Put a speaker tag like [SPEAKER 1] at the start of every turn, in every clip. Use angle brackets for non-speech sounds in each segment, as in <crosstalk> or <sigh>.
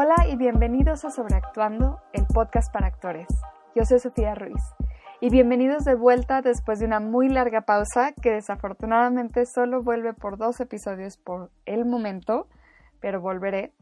[SPEAKER 1] Hola y bienvenidos a Sobreactuando, el podcast para actores. Yo soy Sofía Ruiz y bienvenidos de vuelta después de una muy larga pausa que desafortunadamente solo vuelve por dos episodios por el momento, pero volveré.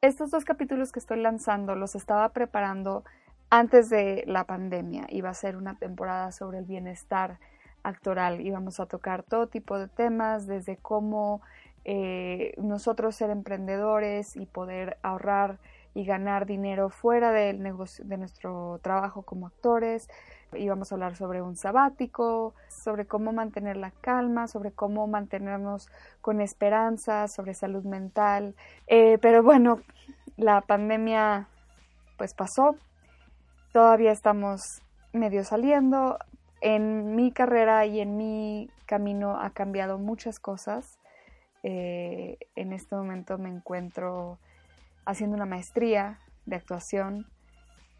[SPEAKER 1] Estos dos capítulos que estoy lanzando los estaba preparando antes de la pandemia. Iba a ser una temporada sobre el bienestar actoral. Íbamos a tocar todo tipo de temas, desde cómo eh, nosotros ser emprendedores y poder ahorrar y ganar dinero fuera del negocio, de nuestro trabajo como actores. Íbamos a hablar sobre un sabático, sobre cómo mantener la calma, sobre cómo mantenernos con esperanza, sobre salud mental. Eh, pero bueno, la pandemia pues pasó. Todavía estamos medio saliendo. En mi carrera y en mi camino ha cambiado muchas cosas. Eh, en este momento me encuentro haciendo una maestría de actuación.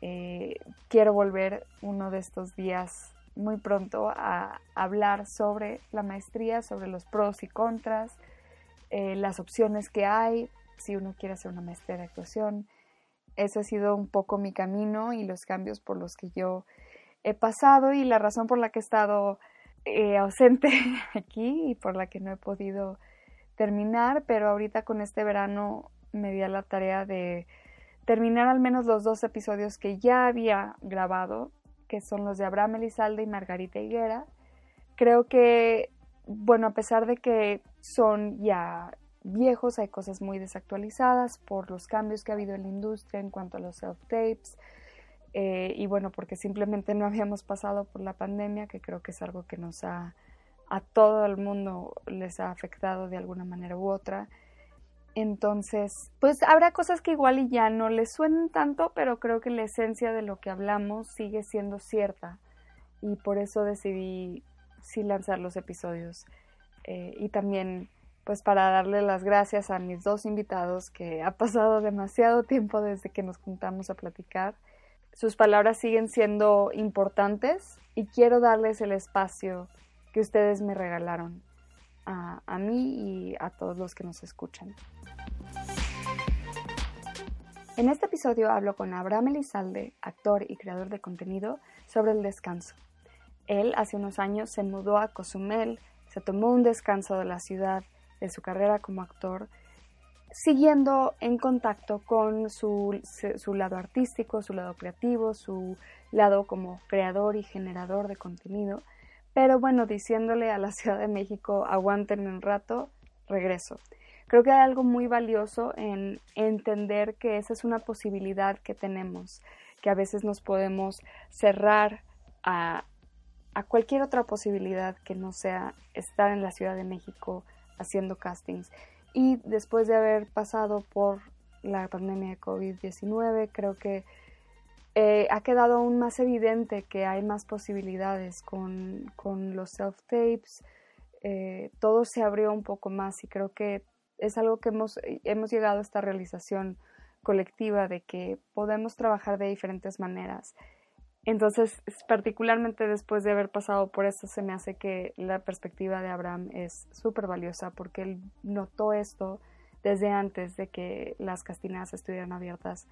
[SPEAKER 1] Eh, quiero volver uno de estos días muy pronto a hablar sobre la maestría, sobre los pros y contras, eh, las opciones que hay si uno quiere hacer una maestría de actuación. Ese ha sido un poco mi camino y los cambios por los que yo he pasado y la razón por la que he estado ausente <laughs> aquí y por la que no he podido terminar, pero ahorita con este verano me di a la tarea de terminar al menos los dos episodios que ya había grabado, que son los de Abraham Elizalde y Margarita Higuera. Creo que, bueno, a pesar de que son ya viejos, hay cosas muy desactualizadas por los cambios que ha habido en la industria en cuanto a los self-tapes. Eh, y bueno, porque simplemente no habíamos pasado por la pandemia, que creo que es algo que nos ha a todo el mundo les ha afectado de alguna manera u otra. Entonces, pues habrá cosas que igual y ya no les suenen tanto, pero creo que la esencia de lo que hablamos sigue siendo cierta y por eso decidí sí lanzar los episodios. Eh, y también, pues para darle las gracias a mis dos invitados, que ha pasado demasiado tiempo desde que nos juntamos a platicar. Sus palabras siguen siendo importantes y quiero darles el espacio que ustedes me regalaron a, mí y a todos los que nos escuchan. En este episodio hablo con Abraham Elizalde, actor y creador de contenido, sobre el descanso. Él hace unos años se mudó a Cozumel, se tomó un descanso de la ciudad, de su carrera como actor, siguiendo en contacto con su, su, lado artístico, su lado creativo, su lado como creador y generador de contenido, pero bueno, diciéndole a la <laughs> Ciudad de México, aguanten un rato, regreso. Creo que hay algo muy valioso en entender que esa es una posibilidad que tenemos, que a veces nos podemos cerrar a, a cualquier otra posibilidad que no sea estar en la Ciudad de México haciendo castings. Y después de haber pasado por la pandemia de COVID-19, creo que eh, ha quedado aún más evidente que hay más posibilidades con, los self-tapes. Eh, todo se abrió un poco más y creo que es algo que hemos, hemos llegado a esta realización colectiva de que podemos trabajar de diferentes maneras. Entonces, particularmente después de haber pasado por esto, se me hace que la perspectiva de Abraham es súper valiosa porque él notó esto desde antes de que las castinas estuvieran abiertas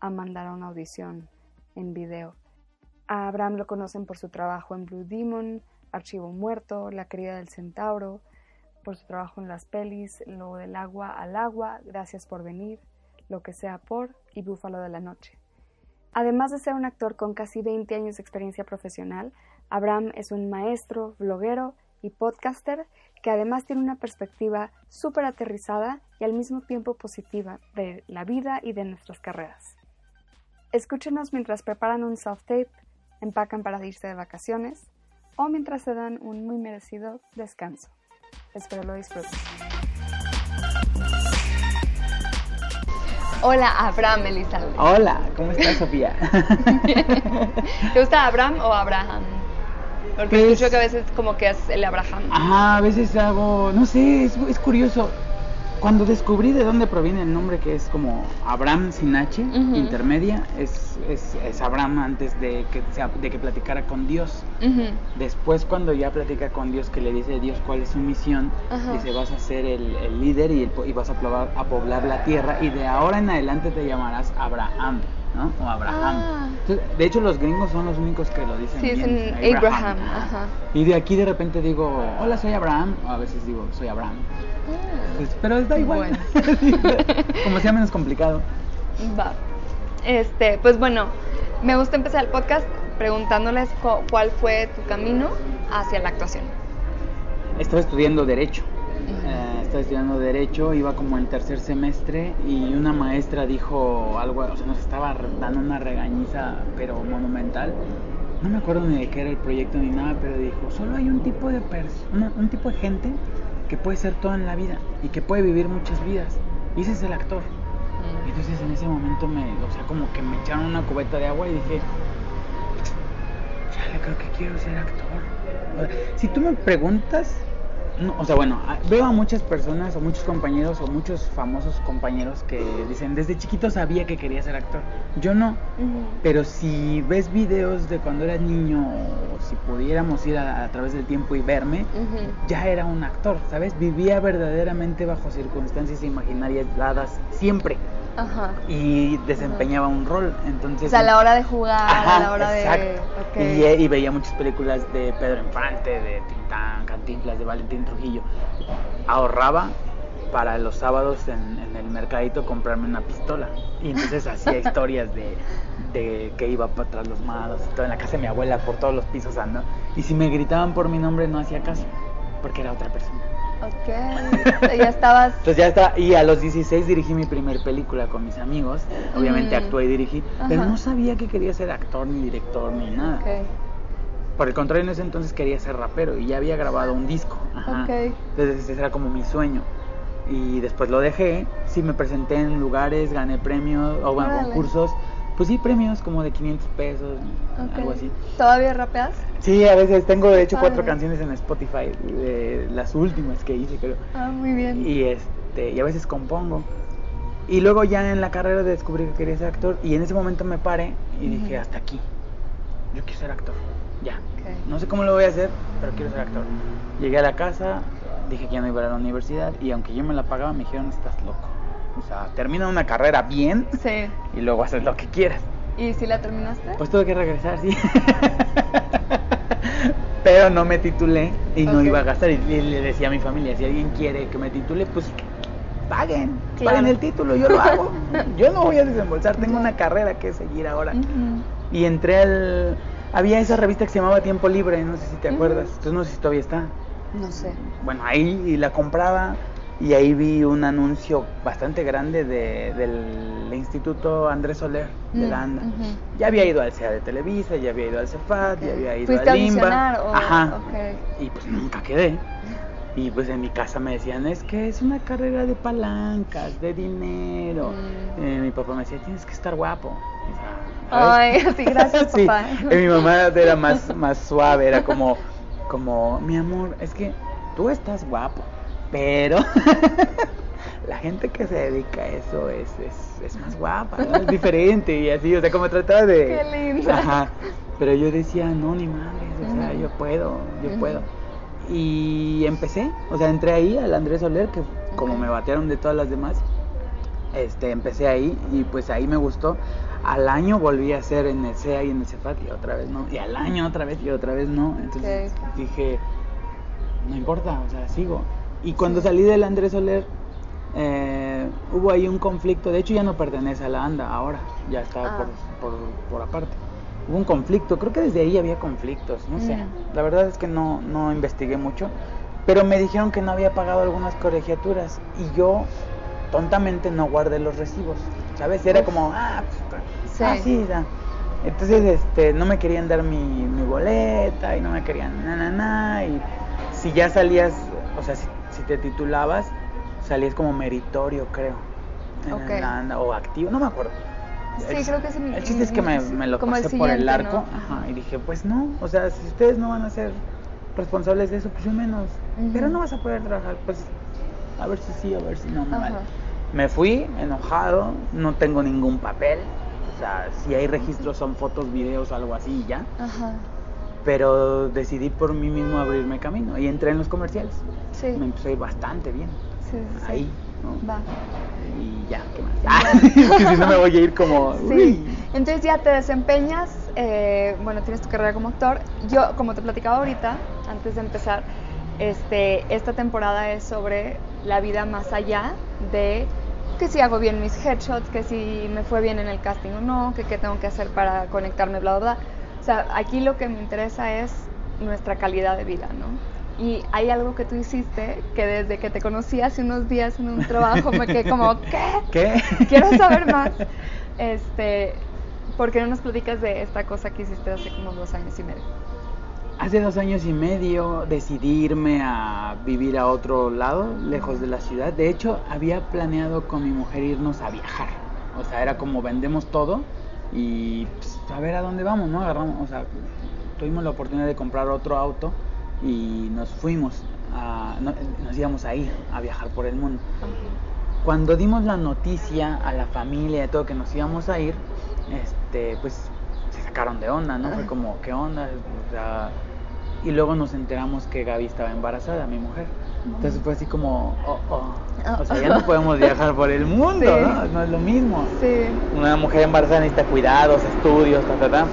[SPEAKER 1] a mandar a una audición en video. A Abraham lo conocen por su trabajo en Blue Demon, Archivo Muerto, La querida del Centauro, por su trabajo en las pelis Lo del agua al agua, Gracias por venir, Lo que sea por y Búfalo de la noche. Además de ser un actor con casi 20 años de experiencia profesional, Abraham es un maestro, bloguero y podcaster que además tiene una perspectiva súper aterrizada y al mismo tiempo positiva de la vida y de nuestras carreras. Escúchenos mientras preparan un soft tape, empacan para irse de vacaciones o mientras se dan un muy merecido descanso. Espero lo disfruten. Hola, Abraham Elizalde.
[SPEAKER 2] Hola, ¿cómo estás, Sofía? <laughs>
[SPEAKER 1] ¿Te gusta Abraham o Abraham? Porque pues, escucho que a veces como que es el Abraham.
[SPEAKER 2] Ah, a veces hago, no sé, es, es curioso. Cuando descubrí de dónde proviene el nombre que es como Abraham sin H, intermedia, es, es, es Abraham antes de que, de que platicara con Dios. Después cuando ya platica con Dios, que le dice a Dios cuál es su misión, dice vas a ser el, el líder y, el y vas a poblar, a poblar la tierra y de ahora en adelante te llamarás Abraham, ¿no? O Abraham.
[SPEAKER 1] Ah.
[SPEAKER 2] Entonces, de hecho los gringos son los únicos que lo dicen
[SPEAKER 1] Sí,
[SPEAKER 2] bien.
[SPEAKER 1] Abraham,
[SPEAKER 2] ajá. Y de aquí de repente digo, hola soy Abraham, o a veces digo, soy Abraham. Pues, pero da igual. <laughs> Como sea menos complicado.
[SPEAKER 1] Va. Este, pues bueno, me gusta empezar el podcast preguntándoles cu- cuál fue tu camino hacia la actuación.
[SPEAKER 2] Estaba estudiando Derecho. Eh, estaba estudiando Derecho, iba como en tercer semestre y una maestra dijo algo, o sea, nos estaba dando una regañiza, pero monumental. No me acuerdo ni de qué era el proyecto ni nada, pero dijo, solo hay un tipo de persona, un tipo de gente que puede ser todo en la vida y que puede vivir muchas vidas. Y ese es el actor. Y entonces en ese momento me, o sea, como que me echaron una cubeta de agua y dije, chale, creo que quiero ser actor. O sea, si tú me preguntas, no, o sea, bueno, veo a muchas personas o muchos compañeros o muchos famosos compañeros que dicen, desde chiquito sabía que quería ser actor. Yo no. Pero si ves videos de cuando eras niño o si pudiéramos ir a, a través del tiempo y verme, ya era un actor, ¿sabes? Vivía verdaderamente bajo circunstancias imaginarias dadas siempre
[SPEAKER 1] Ajá.
[SPEAKER 2] y desempeñaba un rol. Entonces,
[SPEAKER 1] O sea, a la hora de jugar, a
[SPEAKER 2] Ajá,
[SPEAKER 1] la hora
[SPEAKER 2] exacto.
[SPEAKER 1] de... ok.
[SPEAKER 2] Y, eh, y veía muchas películas de Pedro Infante, de Tintán, Cantinflas, de Valentín Trujillo. Ahorraba para los sábados en, en el mercadito comprarme una pistola. Y entonces hacía <laughs> historias de, de que iba para atrás los malos y todo en la casa de mi abuela por todos los pisos ando. Y si me gritaban por mi nombre no hacía caso, porque era otra persona.
[SPEAKER 1] Ok. ya estabas... <laughs>
[SPEAKER 2] Entonces ya está, y a los 16 dirigí mi primer película con mis amigos, obviamente
[SPEAKER 1] Mm.
[SPEAKER 2] actué y dirigí, pero no sabía que quería ser actor, ni director, ni nada.
[SPEAKER 1] Ok.
[SPEAKER 2] Por el contrario, en ese entonces quería ser rapero y ya había grabado un disco. Ajá.
[SPEAKER 1] Ok.
[SPEAKER 2] Entonces ese era como mi sueño. Y después lo dejé, sí me presenté en lugares, gané premios, o bueno, concursos, pues sí, premios como de 500 pesos, algo así.
[SPEAKER 1] ¿Todavía rapeas?
[SPEAKER 2] Sí, a veces tengo de hecho cuatro canciones en Spotify, de las últimas que hice creo.
[SPEAKER 1] Ah, muy bien.
[SPEAKER 2] Y este, y a veces compongo. Y luego ya en la carrera descubrí que quería ser actor y en ese momento me paré y dije, hasta aquí. Yo quiero ser actor. Ya. No sé cómo lo voy a hacer, pero quiero ser actor. Llegué a la casa, dije que ya no iba a ir a la universidad y aunque yo me la pagaba me dijeron, estás loco. O sea, termina una carrera bien
[SPEAKER 1] Sí.
[SPEAKER 2] y luego haces lo que quieras.
[SPEAKER 1] ¿Y si la terminaste?
[SPEAKER 2] Pues tuve que regresar, sí. <laughs> Pero no me titulé y no iba a gastar. Y, le decía a mi familia, si alguien quiere que me titule, pues paguen.
[SPEAKER 1] Claro.
[SPEAKER 2] Paguen el título, yo lo hago. <laughs> yo no voy a desembolsar, tengo una carrera que seguir ahora. Y entré al... Había esa revista que se llamaba Tiempo Libre, no sé si te acuerdas. Entonces no sé si todavía está.
[SPEAKER 1] No sé.
[SPEAKER 2] Bueno, ahí y la compraba y ahí vi un anuncio bastante grande de, del Instituto Andrés Soler de
[SPEAKER 1] Mm,
[SPEAKER 2] la ANDA. Ya había ido al CEA de Televisa, ya había ido al Cefat, ya había ido
[SPEAKER 1] ¿Fuiste
[SPEAKER 2] al
[SPEAKER 1] a
[SPEAKER 2] Limba.
[SPEAKER 1] audicionar o-
[SPEAKER 2] Ajá. Y pues nunca quedé. Y pues en mi casa me decían, es que es una carrera de palancas, de dinero.
[SPEAKER 1] Mm.
[SPEAKER 2] Eh, mi papá me decía, tienes que estar guapo.
[SPEAKER 1] Ay, sí, gracias, <laughs>
[SPEAKER 2] Sí.
[SPEAKER 1] papá.
[SPEAKER 2] Y mi mamá era más, más suave, era como, como, mi amor, es que tú estás guapo, pero <laughs> la gente que se dedica a eso es, es, es más guapa, ¿no? es diferente y así, o sea, como trataba de...
[SPEAKER 1] Qué linda.
[SPEAKER 2] Ajá. Pero yo decía, no, ni madre, o sea, yo puedo, yo puedo. Y empecé, o sea, entré ahí al Andrés Soler, que como me batearon de todas las demás, este, empecé ahí y pues ahí me gustó. Al año volví a hacer en el CEA y en el CEFAT y otra vez no. Y al año otra vez y otra vez no. Entonces dije, no importa, o sea, sigo. Y cuando salí del Andrés Soler, eh, hubo ahí un conflicto. De hecho, ya no pertenece a la ANDA ahora, ya está
[SPEAKER 1] Ah.
[SPEAKER 2] por, por, por aparte. Hubo un conflicto, creo que desde ahí había conflictos, no sé.
[SPEAKER 1] Mm.
[SPEAKER 2] La verdad es que no, no investigué mucho. Pero me dijeron que no había pagado algunas colegiaturas y yo tontamente no guardé los recibos, ¿sabes? Era
[SPEAKER 1] Uf.
[SPEAKER 2] como, ah, pues,
[SPEAKER 1] Sí.
[SPEAKER 2] ah, sí, ya. Entonces, este, no me querían dar mi, mi boleta y no me querían na, na, na. Y si ya salías, o sea, si te titulabas, salías como meritorio, creo. en o activo, no me acuerdo.
[SPEAKER 1] Sí,
[SPEAKER 2] El-
[SPEAKER 1] creo que es el-
[SPEAKER 2] El chiste es que me, me lo
[SPEAKER 1] el
[SPEAKER 2] pasé por el arco
[SPEAKER 1] ¿no?
[SPEAKER 2] ajá, y dije, pues no, o sea, si ustedes no van a ser responsables de eso, pues yo menos. Pero no vas a poder trabajar, pues a ver si sí, a ver si no
[SPEAKER 1] Ajá.
[SPEAKER 2] vale. Me fui enojado, no tengo ningún papel. O sea, si hay registros son fotos, videos, algo así y ya.
[SPEAKER 1] Ajá.
[SPEAKER 2] Pero decidí por mí mismo abrirme camino y entré en los comerciales.
[SPEAKER 1] Sí.
[SPEAKER 2] Me ir bastante bien.
[SPEAKER 1] Sí.
[SPEAKER 2] Ahí, ¿no?
[SPEAKER 1] Va.
[SPEAKER 2] Y ya, ¿qué más? <laughs> Ah, que si no me voy a ir como...
[SPEAKER 1] Sí.
[SPEAKER 2] uy.
[SPEAKER 1] Entonces ya te desempeñas, eh, bueno, tienes tu carrera como actor. Yo, como te platicaba ahorita, antes de empezar, este, esta temporada es sobre la vida más allá de que si hago bien mis headshots, que si me fue bien en el casting o no, que qué tengo que hacer para conectarme, bla, bla, bla. Sea, aquí lo que me interesa es nuestra calidad de vida, ¿no? Y hay algo que tú hiciste que desde que te conocí hace unos días en un trabajo me quedé como, <laughs> ¿qué?
[SPEAKER 2] ¿Qué?
[SPEAKER 1] quiero saber más. Este, ¿por qué no nos platicas de esta cosa que hiciste hace como dos años y medio?
[SPEAKER 2] Hace dos años y medio decidí irme a vivir a otro lado, lejos de la ciudad. De hecho, había planeado con mi mujer irnos a viajar. O sea, era como vendemos todo y pues, a ver a dónde vamos, ¿no? Agarramos, o sea, tuvimos la oportunidad de comprar otro auto y nos fuimos, a, no- nos íbamos a ir a viajar por el mundo. Cuando dimos la noticia a la familia de todo que nos íbamos a ir, este, pues se sacaron de onda, ¿no? Fue como, ¿qué onda? O sea, y luego nos enteramos que Gaby estaba embarazada, mi mujer. Entonces fue así como, oh, oh. O sea, ya <laughs> no podemos viajar por el mundo,
[SPEAKER 1] Sí.
[SPEAKER 2] ¿no? No es lo mismo.
[SPEAKER 1] Sí.
[SPEAKER 2] Una mujer embarazada necesita cuidados, estudios, ta, ta, ta.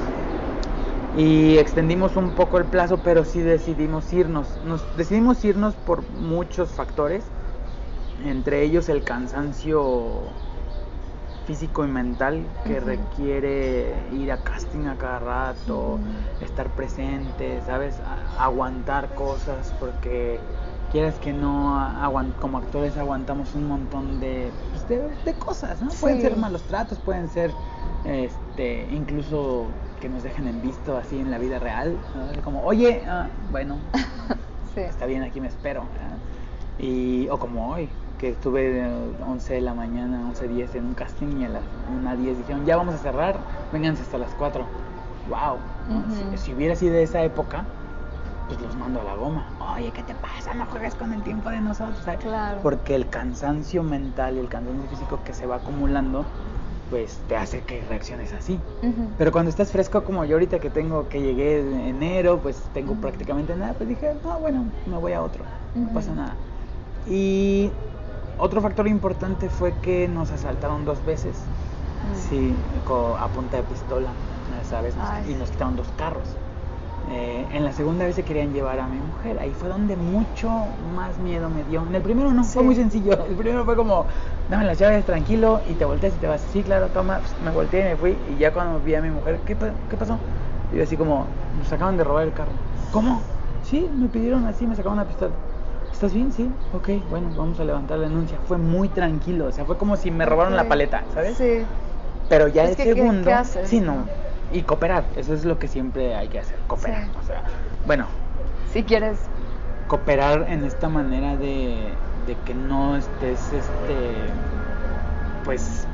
[SPEAKER 2] Y extendimos un poco el plazo, pero sí decidimos irnos. Nos decidimos irnos por muchos factores, entre ellos el cansancio físico y mental que requiere ir a casting a cada rato, estar presente, ¿sabes? A- aguantar cosas, porque quieras que no, aguan- como actores aguantamos un montón de, pues, de, de cosas, ¿no? Pueden ser malos tratos, pueden ser este, incluso que nos dejen en visto así en la vida real, ¿no? como, oye, ah, bueno, <laughs>
[SPEAKER 1] Sí.
[SPEAKER 2] está bien, aquí me espero. Y, o como hoy, que estuve de 11 de la mañana, 11.10 en un casting y a las 1.10 dijeron, ya vamos a cerrar, vénganse hasta las 4. ¡Wow! si, si hubiera sido de esa época, pues los mando a la goma. Oye, ¿qué te pasa? No juegues con el tiempo de nosotros.
[SPEAKER 1] Claro.
[SPEAKER 2] Porque el cansancio mental y el cansancio físico que se va acumulando, pues te hace que reacciones así. Pero cuando estás fresco como yo ahorita que tengo que llegué en enero, pues tengo
[SPEAKER 1] Ujú.
[SPEAKER 2] prácticamente nada, pues dije, no, bueno, me voy a otro, no pasa nada. Y otro factor importante fue que nos asaltaron dos veces, sí, a punta de pistola, ¿sabes? Nos- y nos quitaron dos carros. Eh, en la segunda vez se querían llevar a mi mujer, ahí fue donde mucho más miedo me dio. En el primero no, fue muy sencillo. El primero fue como, dame las llaves tranquilo y te volteas y te vas. Sí, claro, toma. Pues, me volteé y me fui. Y ya cuando vi a mi mujer, ¿qué, qué pasó? Y yo así como, nos acaban de robar el carro. ¿Cómo? Sí, me pidieron así, me sacaron una pistola. ¿Estás bien? Sí. Ok, bueno, vamos a levantar la denuncia. Fue muy tranquilo, o sea, fue como si me robaron la paleta, ¿sabes?
[SPEAKER 1] Sí.
[SPEAKER 2] Pero ya
[SPEAKER 1] Es
[SPEAKER 2] el
[SPEAKER 1] que, ¿qué-
[SPEAKER 2] segundo,
[SPEAKER 1] qué haces,
[SPEAKER 2] sí,
[SPEAKER 1] no?
[SPEAKER 2] Y cooperar, eso es lo que siempre hay que hacer, cooperar.
[SPEAKER 1] Sí.
[SPEAKER 2] O sea, bueno,
[SPEAKER 1] Si quieres.
[SPEAKER 2] cooperar en esta manera de, de que no estés, este, pues,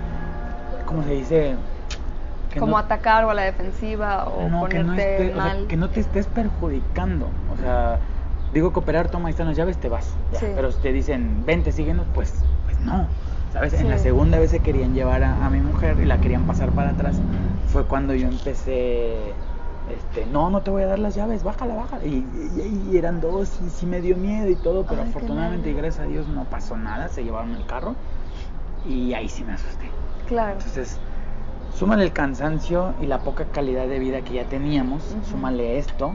[SPEAKER 2] ¿cómo se dice? Que
[SPEAKER 1] como
[SPEAKER 2] no-
[SPEAKER 1] atacar o a la defensiva o
[SPEAKER 2] no, que no,
[SPEAKER 1] ponerte
[SPEAKER 2] esté- o sea,
[SPEAKER 1] mal.
[SPEAKER 2] que no te estés perjudicando. O sea, digo cooperar, toma, ahí están las llaves, te vas. ya.
[SPEAKER 1] Sí.
[SPEAKER 2] Pero si te dicen, vente, síguenos, pues, pues no. ¿Sabes? En la segunda vez se querían llevar a, a mi mujer y la querían pasar para atrás. Fue cuando yo empecé, este, no, no te voy a dar las llaves, bájala, bájala. Y, y- y eran dos y sí me dio miedo y todo, pero
[SPEAKER 1] Ay,
[SPEAKER 2] afortunadamente y gracias a Dios no pasó nada, se llevaron el carro y ahí sí me asusté.
[SPEAKER 1] Claro.
[SPEAKER 2] Entonces, súmale el cansancio y la poca calidad de vida que ya teníamos, súmale esto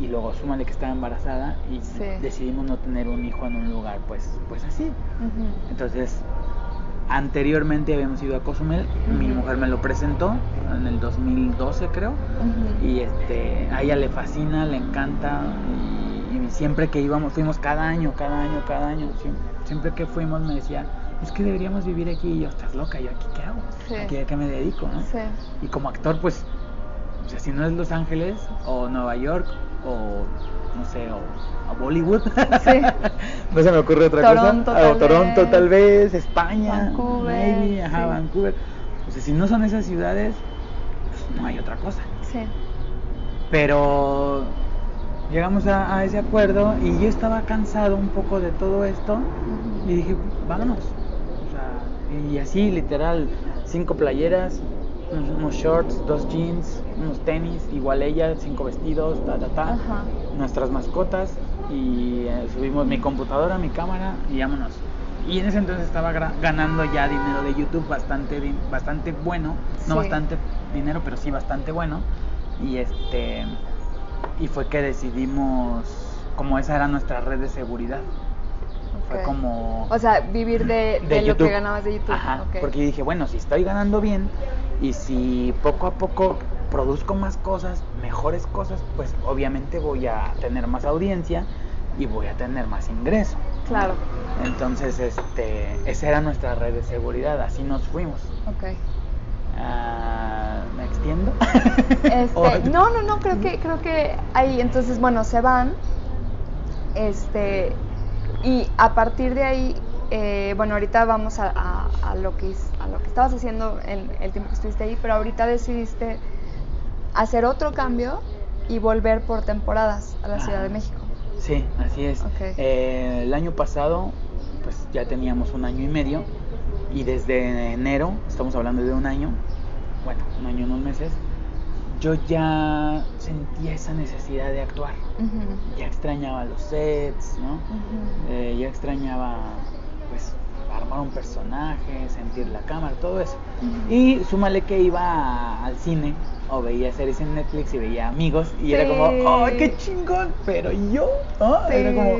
[SPEAKER 2] y, y luego súmale que estaba embarazada y
[SPEAKER 1] Sí.
[SPEAKER 2] decidimos no tener un hijo en un lugar pues, pues así. Entonces, anteriormente habíamos ido a Cozumel, mi mujer me lo presentó en el 2012 creo y este, a ella le fascina, le encanta y, y siempre que íbamos, fuimos cada año, cada año, cada año, siempre, siempre que fuimos me decía, es que deberíamos vivir aquí y yo, estás loca, yo aquí qué hago,
[SPEAKER 1] Sí.
[SPEAKER 2] aquí a qué me dedico, ¿no?
[SPEAKER 1] Sí.
[SPEAKER 2] Y como actor pues, o sea, si no es Los Ángeles o Nueva York o no sé, o, o Bollywood,
[SPEAKER 1] Sí.
[SPEAKER 2] no <laughs> se me ocurre otra
[SPEAKER 1] Toronto,
[SPEAKER 2] cosa, o
[SPEAKER 1] tal
[SPEAKER 2] Toronto
[SPEAKER 1] vez.
[SPEAKER 2] tal vez, España,
[SPEAKER 1] Vancouver,
[SPEAKER 2] maybe, ajá. Vancouver, o sea, si no son esas ciudades, pues no hay otra cosa.
[SPEAKER 1] Sí.
[SPEAKER 2] Pero llegamos a, a ese acuerdo y yo estaba cansado un poco de todo esto y dije, vámonos. Y así, literal, cinco playeras, unos, unos shorts, dos jeans, unos tenis, igual ella, cinco vestidos, ta, ta, ta.
[SPEAKER 1] Ajá.
[SPEAKER 2] Nuestras mascotas y eh, subimos mi computadora, mi cámara y vámonos. Y en ese entonces estaba ganando ya dinero de YouTube bastante, bastante bueno, no bastante dinero, pero sí bastante bueno. Y este y fue que decidimos, como esa era nuestra red de seguridad, fue como
[SPEAKER 1] O sea, vivir de, de,
[SPEAKER 2] de
[SPEAKER 1] lo que ganabas de YouTube.
[SPEAKER 2] Ajá,
[SPEAKER 1] ok.
[SPEAKER 2] porque dije, bueno, si estoy ganando bien y si poco a poco produzco más cosas, mejores cosas, pues obviamente voy a tener más audiencia y voy a tener más ingreso.
[SPEAKER 1] Claro.
[SPEAKER 2] Entonces, este, esa era nuestra red de seguridad, así nos fuimos.
[SPEAKER 1] Ok.
[SPEAKER 2] Ah, ¿Me extiendo?
[SPEAKER 1] Este, <laughs> no, no, no, creo que, creo que ahí, entonces, bueno, se van, este, y a partir de ahí, eh, bueno, ahorita vamos a, a- a lo que, a lo que estabas haciendo en el tiempo que estuviste ahí, pero ahorita decidiste hacer otro cambio y volver por temporadas a la Ciudad de. México.
[SPEAKER 2] Sí, así es.
[SPEAKER 1] Ok.
[SPEAKER 2] Eh, el año pasado, pues ya teníamos un año y medio y desde enero, estamos hablando de un año, bueno, un año y unos meses, yo ya sentía esa necesidad de actuar. Ya extrañaba los sets, ¿no? Eh, ya extrañaba, pues, armar un personaje, sentir la cámara, todo eso. Y súmale que iba a- al cine o veía series en Netflix y veía amigos y era como, ¡ay, qué chingón! Pero yo, ¿no? Era como.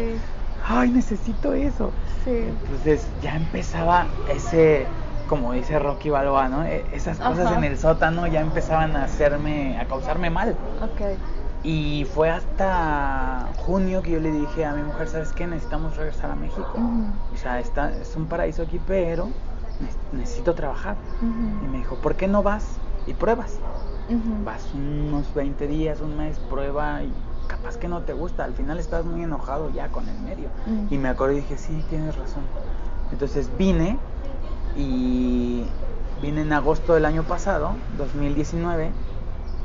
[SPEAKER 2] ¡ay, necesito eso!
[SPEAKER 1] Sí.
[SPEAKER 2] Entonces ya empezaba ese, como dice Rocky Balboa, ¿no? E- Esas cosas
[SPEAKER 1] Ajá.
[SPEAKER 2] en el sótano ya empezaban a hacerme, a causarme mal.
[SPEAKER 1] Ok.
[SPEAKER 2] Y fue hasta junio que yo le dije a mi mujer, ¿sabes qué? Necesitamos regresar a México.
[SPEAKER 1] Ujú.
[SPEAKER 2] O sea, está, es un paraíso aquí, pero ne- necesito trabajar.
[SPEAKER 1] Ujú.
[SPEAKER 2] Y me dijo, ¿por qué no vas y pruebas?
[SPEAKER 1] Ujú.
[SPEAKER 2] Vas unos 20 días, un mes, prueba y capaz que no te gusta. Al final estás muy enojado ya con el medio. Y me acordé y dije, sí, tienes razón. Entonces vine y vine en agosto del año pasado, 2019,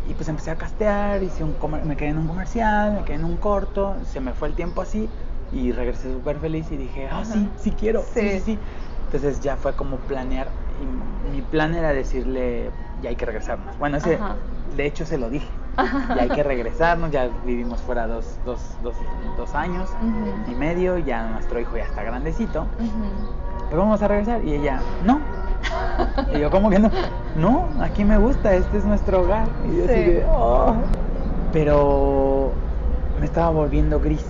[SPEAKER 2] y pues empecé a castear, hice un comer- me quedé en un comercial, me quedé en un corto, se me fue el tiempo así y regresé súper feliz y dije, ah, sí, sí quiero, sí. sí,
[SPEAKER 1] Sí.
[SPEAKER 2] sí. Entonces ya fue como planear, y mi plan era decirle, ya hay que regresarnos. Bueno, ese,
[SPEAKER 1] Ajá.
[SPEAKER 2] de hecho se lo dije, ya hay que regresarnos, ya vivimos fuera dos, dos, dos, dos años
[SPEAKER 1] Ujú.
[SPEAKER 2] y medio, ya nuestro hijo ya está grandecito,
[SPEAKER 1] Ujú.
[SPEAKER 2] pero vamos a regresar. Y ella, no. Y yo, ¿cómo que no? No, aquí me gusta, este es nuestro hogar. Y yo así
[SPEAKER 1] Sí.
[SPEAKER 2] de, "Oh". Pero me estaba volviendo gris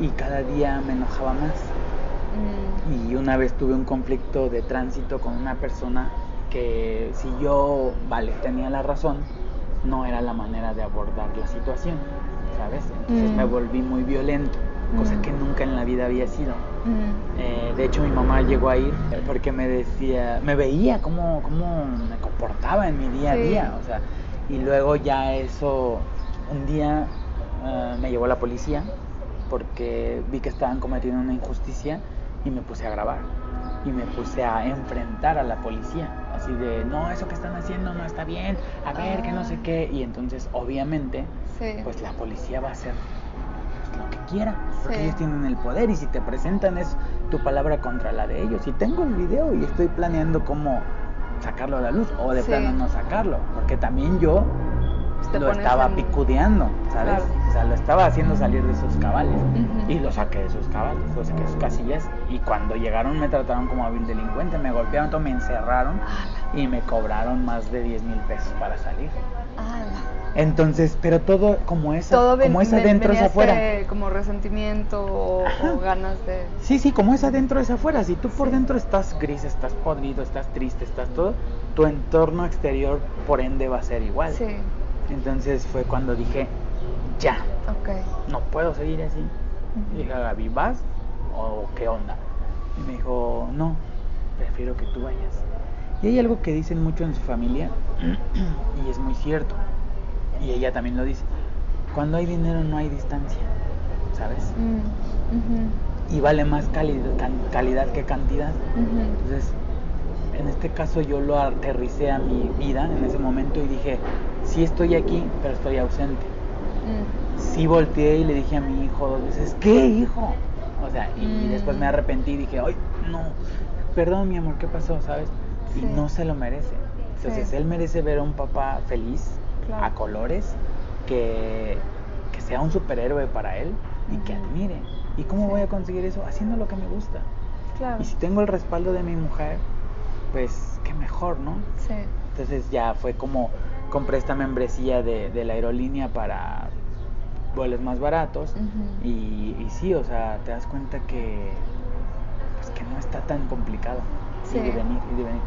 [SPEAKER 2] y cada día me enojaba más.
[SPEAKER 1] Mm.
[SPEAKER 2] Y una vez tuve un conflicto de tránsito con una persona que si yo, vale, tenía la razón, no era la manera de abordar la situación, ¿sabes? Entonces
[SPEAKER 1] Mm.
[SPEAKER 2] me volví muy violento, cosa
[SPEAKER 1] Mm.
[SPEAKER 2] que nunca en la vida había sido.
[SPEAKER 1] Mm.
[SPEAKER 2] Eh, de hecho, mi mamá llegó a ir porque me decía, me veía cómo, cómo me comportaba en mi día a
[SPEAKER 1] Sí.
[SPEAKER 2] día, o sea, y luego ya eso, un día eh, me llevó la policía porque vi que estaban cometiendo una injusticia y me puse a grabar y me puse a enfrentar a la policía, así de, no, eso que están haciendo no está bien, a ver, que no sé
[SPEAKER 1] Ah.
[SPEAKER 2] qué, y entonces obviamente
[SPEAKER 1] Sí.
[SPEAKER 2] pues la policía va a hacer pues, lo que quiera, porque ellos tienen el poder y si te presentan es tu palabra contra la de ellos. Y tengo el video y estoy planeando cómo sacarlo a la luz o de
[SPEAKER 1] Sí.
[SPEAKER 2] plano no sacarlo, porque también yo
[SPEAKER 1] Pues
[SPEAKER 2] lo estaba
[SPEAKER 1] en-
[SPEAKER 2] picudeando, ¿sabes?
[SPEAKER 1] Claro.
[SPEAKER 2] Sea, lo estaba haciendo salir de sus cabales y lo saqué de sus cabales, lo saqué de sus casillas y cuando llegaron me trataron como hábil delincuente, me golpearon, todo, me encerraron
[SPEAKER 1] Ala,
[SPEAKER 2] y me cobraron más de 10 mil pesos para salir.
[SPEAKER 1] ala.
[SPEAKER 2] Entonces, pero todo como
[SPEAKER 1] Todo ven-
[SPEAKER 2] como es adentro es afuera.
[SPEAKER 1] como resentimiento o, ganas de...
[SPEAKER 2] Sí, sí, como es adentro es afuera. Si tú por
[SPEAKER 1] Sí.
[SPEAKER 2] dentro estás gris, estás podrido, estás triste, estás todo, tu entorno exterior por ende va a ser igual.
[SPEAKER 1] Sí,
[SPEAKER 2] Entonces fue cuando dije, ya,
[SPEAKER 1] ok.
[SPEAKER 2] no puedo seguir así. Y dije, Gaby, ¿vas o qué onda? Y me dijo, no, prefiero que tú vayas. Y hay algo que dicen mucho en su familia, <clears throat> y es muy cierto, y ella también lo dice, cuando hay dinero no hay distancia, ¿sabes?
[SPEAKER 1] Mm,
[SPEAKER 2] Y vale más calidad, calidad que cantidad. Entonces, en este caso yo lo aterricé a mi vida en ese momento y dije, sí estoy aquí, pero estoy ausente.
[SPEAKER 1] Mm,
[SPEAKER 2] sí volteé y le dije a mi hijo dos veces, ¿qué hijo? O sea, y
[SPEAKER 1] Mm.
[SPEAKER 2] después me arrepentí y dije, ay, no, perdón mi amor, ¿qué pasó? ¿Sabes? Y
[SPEAKER 1] Sí.
[SPEAKER 2] no se lo merece. Entonces
[SPEAKER 1] Sí.
[SPEAKER 2] él merece ver a un papá feliz,
[SPEAKER 1] Claro.
[SPEAKER 2] a colores, que, que sea un superhéroe para él y que
[SPEAKER 1] Ujú.
[SPEAKER 2] admire. ¿Y cómo
[SPEAKER 1] Sí.
[SPEAKER 2] voy a conseguir eso? Haciendo lo que me gusta.
[SPEAKER 1] Claro.
[SPEAKER 2] Y si tengo el respaldo de mi mujer, pues qué mejor, ¿no?
[SPEAKER 1] Sí.
[SPEAKER 2] Entonces ya fue como compré esta membresía de, de la aerolínea para vuelos más baratos
[SPEAKER 1] Ujú.
[SPEAKER 2] y, y sí, o sea, te das cuenta que pues que no está tan complicado
[SPEAKER 1] Sí.
[SPEAKER 2] y venir y venir.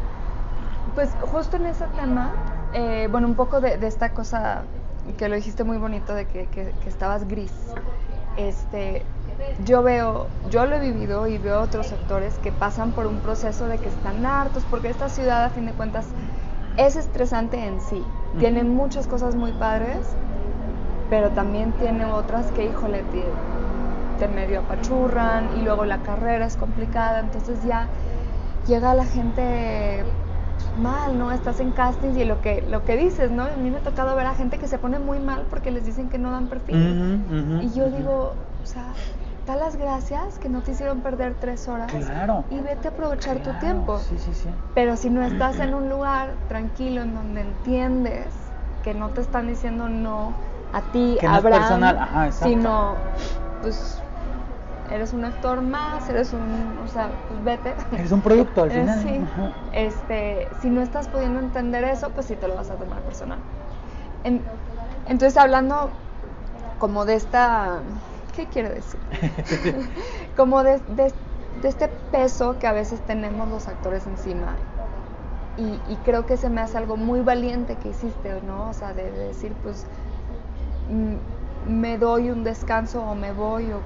[SPEAKER 1] Pues justo en ese tema, eh, bueno, un poco de, de esta cosa que lo dijiste muy bonito de que, que- que estabas gris. Este, yo veo, yo lo he vivido y veo otros sectores que pasan por un proceso de que están hartos, porque esta ciudad a fin de cuentas es estresante en sí. Tiene
[SPEAKER 2] Ujú.
[SPEAKER 1] muchas cosas muy padres, pero también tiene otras que, híjole, te, te medio apachurran y luego la carrera es complicada, entonces ya llega la gente mal, ¿no? Estás en castings y lo que, lo que dices, ¿no? A mí me ha tocado ver a gente que se pone muy mal porque les dicen que no dan perfil. Y yo digo, o sea, da las gracias que no te hicieron perder tres horas
[SPEAKER 2] Claro.
[SPEAKER 1] y vete a aprovechar tu tiempo.
[SPEAKER 2] Sí, sí, sí.
[SPEAKER 1] Pero si no estás en <clears throat> un lugar tranquilo en donde entiendes que no te están diciendo no a ti,
[SPEAKER 2] Que no es
[SPEAKER 1] Abraham,
[SPEAKER 2] personal, ajá,
[SPEAKER 1] sino pues eres un actor más, eres un, o sea, pues vete.
[SPEAKER 2] Eres un producto al <laughs>
[SPEAKER 1] Eh,
[SPEAKER 2] final.
[SPEAKER 1] sí.
[SPEAKER 2] Ajá.
[SPEAKER 1] Este, si no estás pudiendo entender eso, pues sí te lo vas a tomar personal. En- entonces, hablando como de esta, ¿qué quiere decir? <laughs> <laughs> como de, de- de este peso que a veces tenemos los actores encima. Y, y creo que se me hace algo muy valiente que hiciste, ¿no? O sea, de, de decir, pues, me doy un descanso o me voy. O,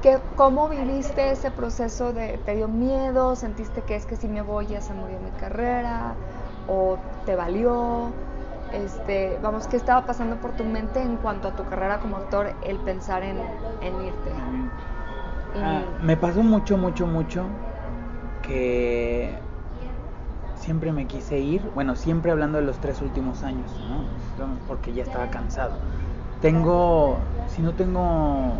[SPEAKER 1] ¿qué, ¿Cómo viviste ese proceso de, te dio miedo? ¿Sentiste que es que si me voy ya se murió mi carrera? ¿O te valió? Este, vamos, ¿qué estaba pasando por tu mente en cuanto a tu carrera como actor, el pensar en, en irte? Y-
[SPEAKER 2] Ah, me pasó mucho, mucho, mucho que siempre me quise ir, bueno, siempre hablando de los tres últimos años, ¿no? Porque ya estaba cansado. Tengo, si no tengo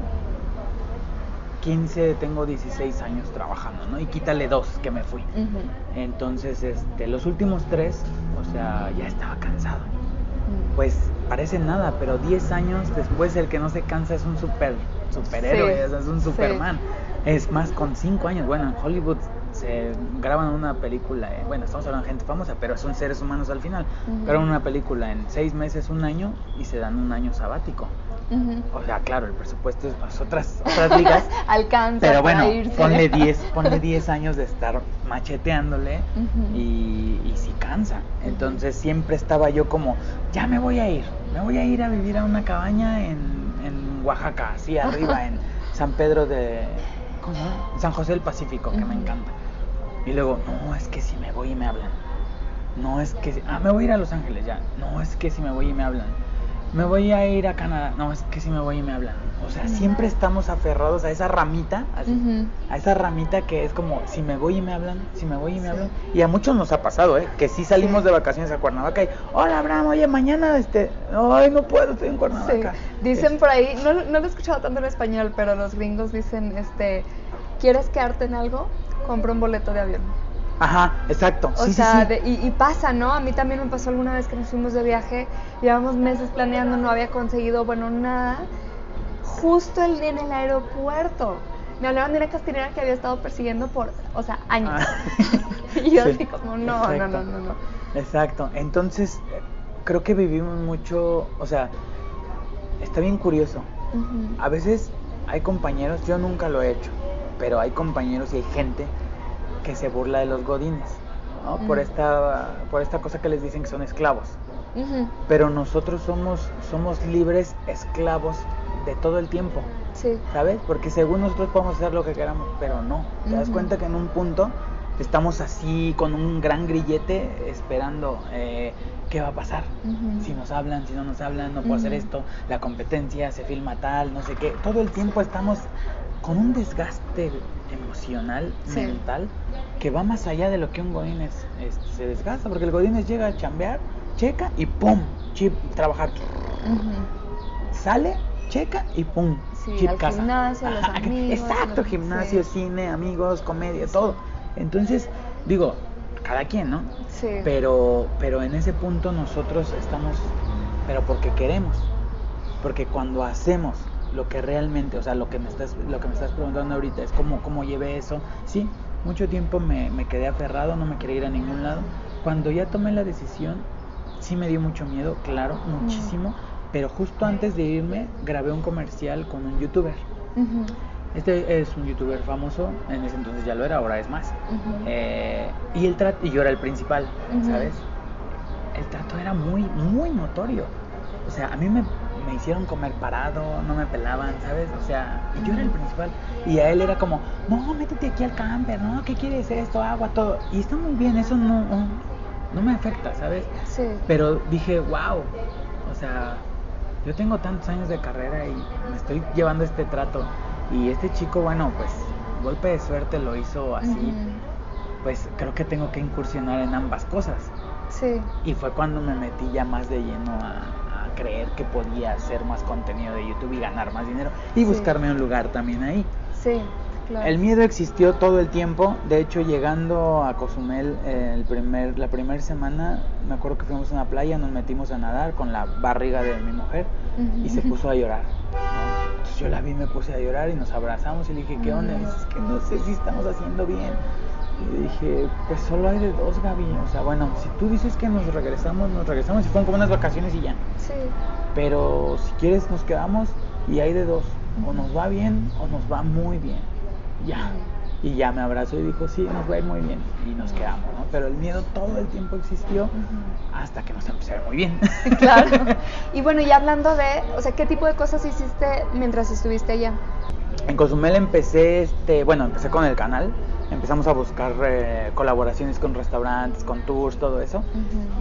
[SPEAKER 2] 15, tengo 16 años trabajando, ¿no? Y quítale dos que me fui. Entonces, este, los últimos tres, o sea, ya estaba cansado. Pues parece nada, pero 10 años después el que no se cansa es un super superhéroe,
[SPEAKER 1] Sí,
[SPEAKER 2] es un
[SPEAKER 1] sí.
[SPEAKER 2] Superman. Es más, con 5 años, bueno, en Hollywood se graban una película, eh, bueno, estamos hablando de gente famosa, pero son seres humanos al final. Graban una película en 6 meses, un año y se dan un año sabático. O sea, claro, el presupuesto es otras, otras ligas. <laughs>
[SPEAKER 1] Alcanza
[SPEAKER 2] Pero
[SPEAKER 1] para
[SPEAKER 2] bueno,
[SPEAKER 1] irse.
[SPEAKER 2] ponle 10, ponle 10 años de estar macheteándole y, y sí cansa. Entonces siempre estaba yo como, ya me voy a ir, me voy a ir a vivir a una cabaña en, en Oaxaca, así arriba, <laughs> en San Pedro de... ¿Cómo? San José del Pacífico, que me encanta. Y luego, no, es que si me voy y me hablan. No es que... si- Ah, me voy a ir a Los Ángeles ya. No, es que si me voy y me hablan. Me voy a ir a Canadá. No, es que si me voy y me hablan. O sea, siempre estamos aferrados a esa ramita, así, a esa ramita que es como, si me voy y me hablan, si me voy y me
[SPEAKER 1] Sí.
[SPEAKER 2] hablan. Y a muchos nos ha pasado, ¿eh? Que sí salimos
[SPEAKER 1] Sí.
[SPEAKER 2] de vacaciones a Cuernavaca y, hola, Abraham, oye, mañana, este, ay, no puedo, estoy en Cuernavaca.
[SPEAKER 1] Sí. Dicen por ahí, no, no lo he escuchado tanto en español, pero los gringos dicen, este, ¿quieres quedarte en algo? Compra un boleto de avión.
[SPEAKER 2] Ajá, exacto.
[SPEAKER 1] O
[SPEAKER 2] sí,
[SPEAKER 1] sea,
[SPEAKER 2] sí.
[SPEAKER 1] de- y, y pasa, ¿no? A mí también me pasó alguna vez que nos fuimos de viaje, llevamos meses planeando, no había conseguido, bueno, nada. Justo el día en el aeropuerto. Me hablaron de una castinera que había estado persiguiendo por, o sea, años.
[SPEAKER 2] Ah. <laughs>
[SPEAKER 1] y yo
[SPEAKER 2] Sí,
[SPEAKER 1] así como, no, no,
[SPEAKER 2] exacto.
[SPEAKER 1] no, no, no.
[SPEAKER 2] Exacto. Entonces, creo que vivimos mucho, o sea, está bien curioso. A veces hay compañeros, yo nunca lo he hecho, pero hay compañeros y hay gente que se burla de los godines, ¿no? Por
[SPEAKER 1] Mm.
[SPEAKER 2] esta por esta cosa que les dicen que son esclavos. Pero nosotros somos somos libres esclavos de todo el tiempo,
[SPEAKER 1] Sí.
[SPEAKER 2] ¿sabes? Porque según nosotros podemos hacer lo que queramos, pero no. Te das cuenta que en un punto estamos así con un gran grillete esperando eh, qué va a pasar. Si nos hablan, si no nos hablan, no puedo hacer esto, la competencia se filma tal, no sé qué. Todo el tiempo estamos con un desgaste emocional,
[SPEAKER 1] Sí.
[SPEAKER 2] mental, que va más allá de lo que un Godín es, se desgasta, porque el Godín llega a chambear, checa y ¡pum! Chip, trabajar. Sale, checa y pum,
[SPEAKER 1] Sí,
[SPEAKER 2] chip
[SPEAKER 1] al
[SPEAKER 2] casa.
[SPEAKER 1] gimnasio, los amigos,
[SPEAKER 2] Exacto, gimnasio,
[SPEAKER 1] sí.
[SPEAKER 2] cine, amigos, comedia, todo. Entonces, digo, cada quien, ¿no?
[SPEAKER 1] Sí.
[SPEAKER 2] Pero, pero en ese punto nosotros estamos, pero porque queremos, porque cuando hacemos lo que realmente, o sea, lo que me estás, lo que me estás preguntando ahorita es cómo, cómo llevé eso. Sí, mucho tiempo me, me quedé aferrado, no me quería ir a ningún lado. Cuando ya tomé la decisión, sí me dio mucho miedo, claro, muchísimo. Pero justo antes de irme, grabé un comercial con un youtuber.
[SPEAKER 1] Ujú,
[SPEAKER 2] Este es un youtuber famoso, en ese entonces ya lo era, ahora es más. Eh, y, el tra- y yo era el principal. ¿sabes? El trato era muy, muy notorio. O sea, a mí me, me hicieron comer parado, no me pelaban, ¿sabes? O sea, y yo era el principal. Y a él era como, no, métete aquí al camper, ¿no? ¿Qué quieres? Esto, agua, todo. Y está muy bien, eso no, no, no me afecta, ¿sabes?
[SPEAKER 1] Sí.
[SPEAKER 2] Pero dije, wow, o sea, yo tengo tantos años de carrera y me estoy llevando este trato. Y este chico, bueno, pues golpe de suerte lo hizo así. Pues creo que tengo que incursionar en ambas cosas.
[SPEAKER 1] Sí.
[SPEAKER 2] Y fue cuando me metí ya más de lleno a, a creer que podía hacer más contenido de YouTube y ganar más dinero. Y
[SPEAKER 1] Sí.
[SPEAKER 2] buscarme un lugar también ahí.
[SPEAKER 1] Sí. Claro.
[SPEAKER 2] El miedo existió todo el tiempo. De hecho, llegando a Cozumel eh, el primer, la primera semana, me acuerdo que fuimos a una playa, nos metimos a nadar con la barriga de mi mujer y se puso a llorar. <laughs> yo la vi, me puse a llorar y nos abrazamos y le dije, ¿qué onda? Y dice, es que no sé si estamos haciendo bien. Y le dije, pues solo hay de dos, Gaby. O sea, bueno, si tú dices que nos regresamos, nos regresamos y fueron como unas vacaciones y ya.
[SPEAKER 1] Sí.
[SPEAKER 2] Pero si quieres nos quedamos y hay de dos. O nos va bien o nos va muy bien. Ya. Y ya me abrazó y dijo, sí, nos va a ir muy bien. Y nos quedamos, ¿no? Pero el miedo todo el tiempo existió hasta que nos empezó a ir muy bien. <laughs>
[SPEAKER 1] Claro. Y bueno, y hablando de, o sea, ¿qué tipo de cosas hiciste mientras estuviste allá?
[SPEAKER 2] En Cozumel empecé, este, bueno, empecé con el canal. Empezamos a buscar eh, colaboraciones con restaurantes, con tours, todo eso.